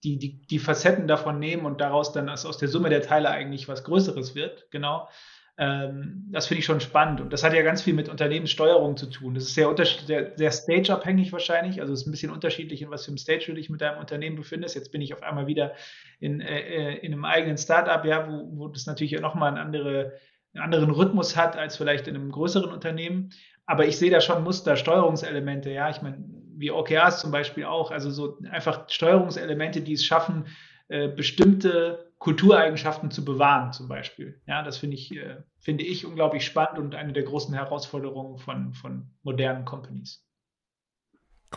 die, die, die Facetten davon nehmen und daraus dann aus, aus der Summe der Teile eigentlich was Größeres wird, genau. Ähm, das finde ich schon spannend. Und das hat ja ganz viel mit Unternehmenssteuerung zu tun. Das ist sehr, sehr, sehr stage-abhängig wahrscheinlich. Also es ist ein bisschen unterschiedlich, in was für einem Stage du dich mit deinem Unternehmen befindest. Jetzt bin ich auf einmal wieder in, äh, in einem eigenen Startup, ja, wo, wo das natürlich nochmal einen, andere, einen anderen Rhythmus hat als vielleicht in einem größeren Unternehmen. Aber ich sehe da schon Muster, Steuerungselemente, ja. Ich meine, wie OKRs zum Beispiel auch. Also so einfach Steuerungselemente, die es schaffen, äh, bestimmte Kultureigenschaften zu bewahren, zum Beispiel. Ja, das finde ich, äh, finde ich unglaublich spannend und eine der großen Herausforderungen von, von modernen Companies.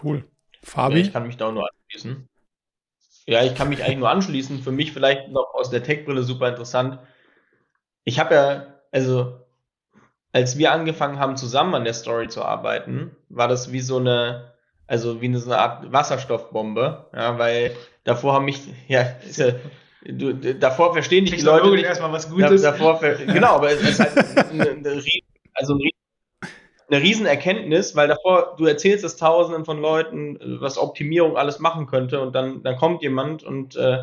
Cool. Fabi? Ja, ich kann mich da auch nur anschließen. Ja, ich kann mich eigentlich nur anschließen. Für mich vielleicht noch aus der Tech-Brille super interessant. Ich habe ja, also als wir angefangen haben, zusammen an der Story zu arbeiten, war das wie so eine, also wie eine, so eine Art Wasserstoffbombe, ja, weil davor haben mich, ja Du, davor verstehen dich die Leute nicht. erstmal was Gutes. Davor, <laughs> genau, aber es ist halt eine, eine, also eine Riesenerkenntnis, weil davor, du erzählst es tausenden von Leuten, was Optimierung alles machen könnte und dann, dann kommt jemand und äh,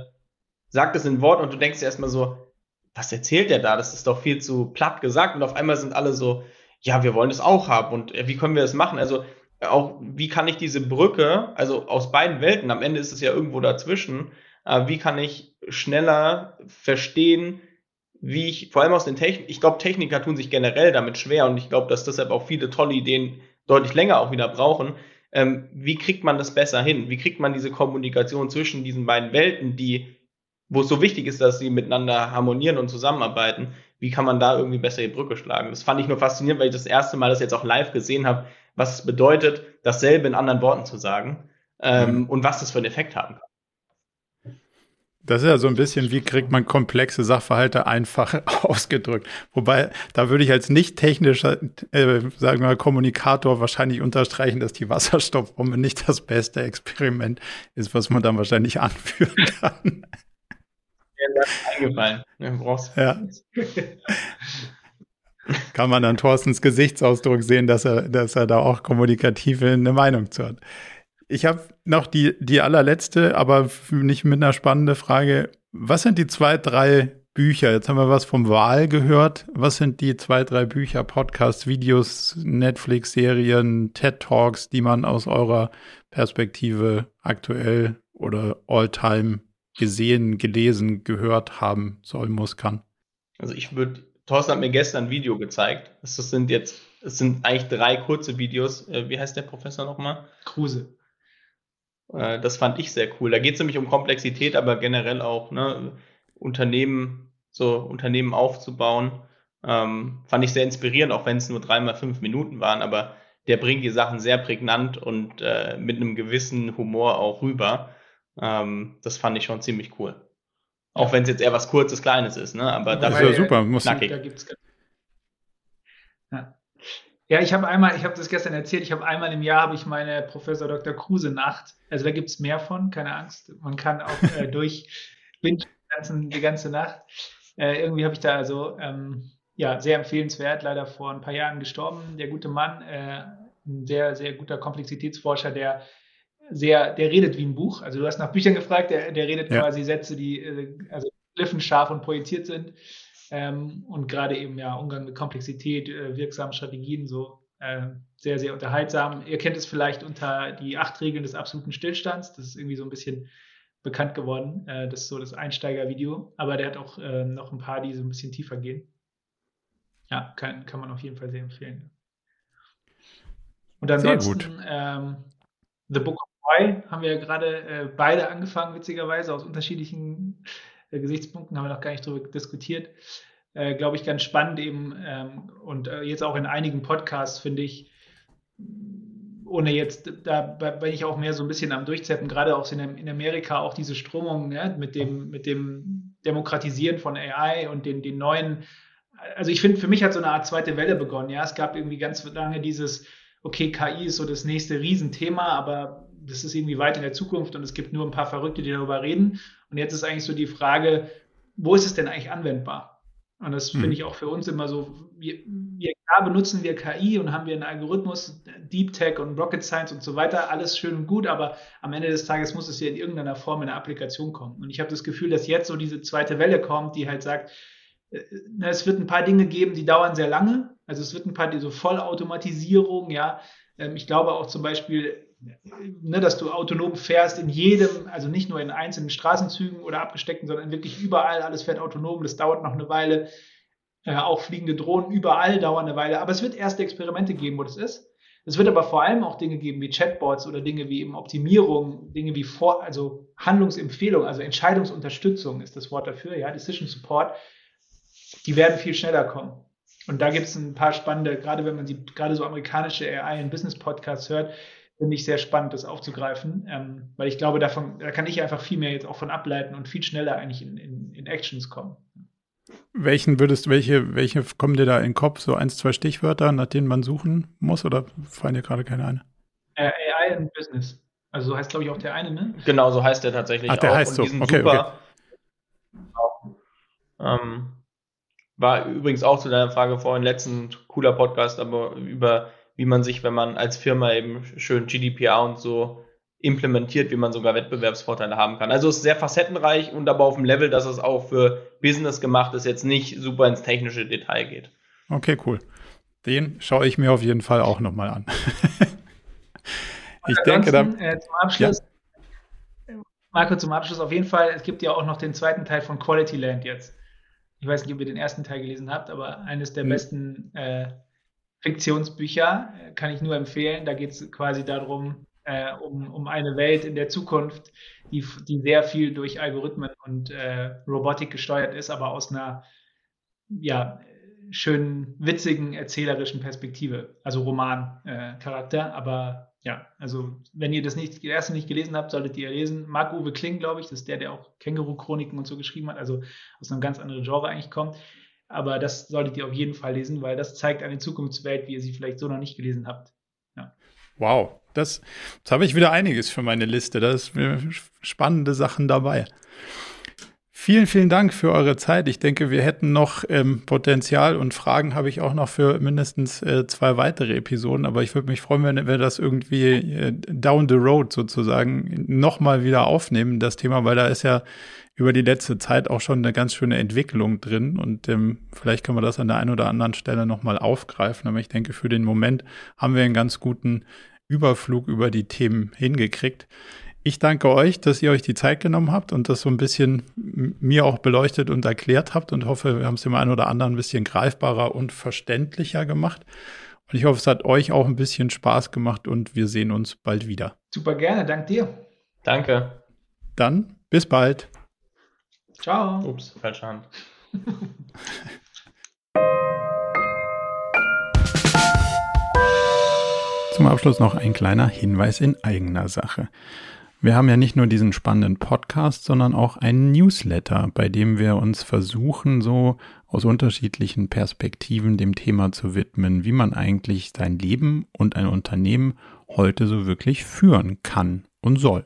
sagt es in Worten und du denkst dir erstmal so, was erzählt der da? Das ist doch viel zu platt gesagt und auf einmal sind alle so, ja, wir wollen das auch haben und äh, wie können wir das machen? Also auch, wie kann ich diese Brücke, also aus beiden Welten, am Ende ist es ja irgendwo dazwischen, äh, wie kann ich schneller verstehen, wie ich, vor allem aus den Technik, ich glaube, Techniker tun sich generell damit schwer und ich glaube, dass deshalb auch viele tolle Ideen deutlich länger auch wieder brauchen. Ähm, wie kriegt man das besser hin? Wie kriegt man diese Kommunikation zwischen diesen beiden Welten, die, wo es so wichtig ist, dass sie miteinander harmonieren und zusammenarbeiten? Wie kann man da irgendwie besser die Brücke schlagen? Das fand ich nur faszinierend, weil ich das erste Mal das jetzt auch live gesehen habe, was es bedeutet, dasselbe in anderen Worten zu sagen ähm, mhm. und was das für einen Effekt haben kann. Das ist ja so ein bisschen, wie kriegt man komplexe Sachverhalte einfach <laughs> ausgedrückt. Wobei, da würde ich als nicht technischer, äh, sagen wir mal, Kommunikator wahrscheinlich unterstreichen, dass die Wasserstoffbombe nicht das beste Experiment ist, was man dann wahrscheinlich <laughs> anführen kann. Eingefallen. Ja. <laughs> Kann man an Thorstens Gesichtsausdruck sehen, dass er, dass er da auch kommunikativ eine Meinung zu hat. Ich habe noch die, die allerletzte, aber nicht mit einer spannenden Frage. Was sind die zwei, drei Bücher? Jetzt haben wir was vom Wahl gehört. Was sind die zwei, drei Bücher, Podcasts, Videos, Netflix-Serien, TED-Talks, die man aus eurer Perspektive aktuell oder all-time gesehen, gelesen, gehört haben soll, muss, kann? Also ich würde, Thorsten hat mir gestern ein Video gezeigt. Das sind jetzt, es sind eigentlich drei kurze Videos. Äh, wie heißt der Professor nochmal? Kruse. Äh, das fand ich sehr cool. Da geht es nämlich um Komplexität, aber generell auch ne, Unternehmen, so Unternehmen aufzubauen. Ähm, fand ich sehr inspirierend, auch wenn es nur dreimal fünf Minuten waren, aber der bringt die Sachen sehr prägnant und äh, mit einem gewissen Humor auch rüber. Ähm, das fand ich schon ziemlich cool. Auch wenn es jetzt eher was Kurzes, Kleines ist, ne? Aber das ist ja super. Muss knackig. Da gibt's ja. Ja, ich habe einmal, ich habe das gestern erzählt, ich habe einmal im Jahr habe ich meine Professor Dr. Kruse Nacht. Also da gibt es mehr von, keine Angst. Man kann auch äh, <laughs> durch die, die ganze Nacht. Äh, irgendwie habe ich da also ähm, ja sehr empfehlenswert, leider vor ein paar Jahren gestorben. Der gute Mann, äh, ein sehr sehr guter Komplexitätsforscher, der sehr, der redet wie ein Buch. Also du hast nach Büchern gefragt, der, der redet ja. quasi Sätze, die äh, also scharf und pointiert sind. Ähm, und gerade eben ja Umgang mit Komplexität, äh, wirksamen Strategien, so äh, sehr, sehr unterhaltsam. Ihr kennt es vielleicht unter die acht Regeln des absoluten Stillstands. Das ist irgendwie so ein bisschen bekannt geworden. Äh, das ist so das Einsteigervideo. Aber der hat auch äh, noch ein paar, die so ein bisschen tiefer gehen. Ja, kann, kann man auf jeden Fall sehr empfehlen. Und ansonsten ähm, The Book Why haben wir ja gerade äh, beide angefangen, witzigerweise, aus unterschiedlichen äh, Gesichtspunkten haben wir noch gar nicht darüber diskutiert. Äh, Glaube ich, ganz spannend eben ähm, und äh, jetzt auch in einigen Podcasts finde ich, ohne jetzt, da bin ich auch mehr so ein bisschen am Durchzeppen, gerade auch in, in Amerika auch diese Strömung ja, mit, dem, mit dem Demokratisieren von AI und den, den neuen, also ich finde, für mich hat so eine Art zweite Welle begonnen. Ja, es gab irgendwie ganz lange dieses, okay, KI ist so das nächste Riesenthema, aber das ist irgendwie weit in der Zukunft und es gibt nur ein paar Verrückte, die darüber reden. Und jetzt ist eigentlich so die Frage, wo ist es denn eigentlich anwendbar? Und das finde hm. ich auch für uns immer so, wir, wir, klar benutzen wir KI und haben wir einen Algorithmus, Deep Tech und Rocket Science und so weiter, alles schön und gut, aber am Ende des Tages muss es ja in irgendeiner Form in eine Applikation kommen. Und ich habe das Gefühl, dass jetzt so diese zweite Welle kommt, die halt sagt, äh, es wird ein paar Dinge geben, die dauern sehr lange. Also es wird ein paar, so Vollautomatisierung, ja. Ähm, ich glaube auch zum Beispiel, ne, dass du autonom fährst in jedem, also nicht nur in einzelnen Straßenzügen oder abgesteckten, sondern wirklich überall, alles fährt autonom, das dauert noch eine Weile. Äh, auch fliegende Drohnen überall dauern eine Weile. Aber es wird erste Experimente geben, wo das ist. Es wird aber vor allem auch Dinge geben wie Chatbots oder Dinge wie eben Optimierung, Dinge wie Vor also Handlungsempfehlung, also Entscheidungsunterstützung ist das Wort dafür, ja, Decision Support. Die werden viel schneller kommen. Und da gibt es ein paar spannende, gerade wenn man die, gerade so amerikanische AI in Business Podcasts hört, finde ich sehr spannend, das aufzugreifen, ähm, weil ich glaube, davon, da kann ich einfach viel mehr jetzt auch von ableiten und viel schneller eigentlich in, in, in Actions kommen. Welchen würdest welche, welche kommen dir da in den Kopf? So eins, zwei Stichwörter, nach denen man suchen muss oder fallen dir gerade keine ein? Äh, AI in Business. Also so heißt, glaube ich, auch der eine, ne? Genau, so heißt der tatsächlich Ach, der auch. heißt so. Okay, super, okay. Ähm, war übrigens auch zu deiner Frage vorhin letzten cooler Podcast, aber über wie man sich, wenn man als Firma eben schön GDPR und so implementiert, wie man sogar Wettbewerbsvorteile haben kann. Also es ist sehr facettenreich und aber auf dem Level, dass es auch für Business gemacht ist, jetzt nicht super ins technische Detail geht. Okay, cool. Den schaue ich mir auf jeden Fall auch nochmal an. ich denke, da, äh, zum Abschluss, ja. Marco, zum Abschluss auf jeden Fall, es gibt ja auch noch den zweiten Teil von Quality Land jetzt. Ich weiß nicht, ob ihr den ersten Teil gelesen habt, aber eines der mhm. besten äh, Fiktionsbücher, äh, kann ich nur empfehlen. Da geht es quasi darum, äh, um, um eine Welt in der Zukunft, die, die sehr viel durch Algorithmen und äh, Robotik gesteuert ist, aber aus einer ja, schönen, witzigen, erzählerischen Perspektive. Also Roman-Charakter, äh, aber ja, also wenn ihr das nicht, das erste nicht gelesen habt, solltet ihr lesen. Marc-Uwe Kling, glaube ich, das ist der, der auch Känguru-Chroniken und so geschrieben hat, also aus einem ganz anderen Genre eigentlich kommt. Aber das solltet ihr auf jeden Fall lesen, weil das zeigt eine Zukunftswelt, wie ihr sie vielleicht so noch nicht gelesen habt. Ja. Wow, das, jetzt habe ich wieder einiges für meine Liste. Da ist spannende Sachen dabei. Vielen, vielen Dank für eure Zeit. Ich denke, wir hätten noch ähm, Potenzial und Fragen habe ich auch noch für mindestens äh, zwei weitere Episoden. Aber ich würde mich freuen, wenn wir das irgendwie äh, down the road sozusagen nochmal wieder aufnehmen, das Thema, weil da ist ja über die letzte Zeit auch schon eine ganz schöne Entwicklung drin und ähm, vielleicht können wir das an der einen oder anderen Stelle nochmal aufgreifen. Aber ich denke, für den Moment haben wir einen ganz guten Überflug über die Themen hingekriegt. Ich danke euch, dass ihr euch die Zeit genommen habt und das so ein bisschen mir auch beleuchtet und erklärt habt und hoffe, wir haben es dem einen oder anderen ein bisschen greifbarer und verständlicher gemacht. Und ich hoffe, es hat euch auch ein bisschen Spaß gemacht und wir sehen uns bald wieder. Super gerne, dank dir. Danke. Dann bis bald. Ciao. Ups, falsche Hand. <laughs> Zum Abschluss noch ein kleiner Hinweis in eigener Sache. Wir haben ja nicht nur diesen spannenden Podcast, sondern auch einen Newsletter, bei dem wir uns versuchen, so aus unterschiedlichen Perspektiven dem Thema zu widmen, wie man eigentlich sein Leben und ein Unternehmen heute so wirklich führen kann und soll.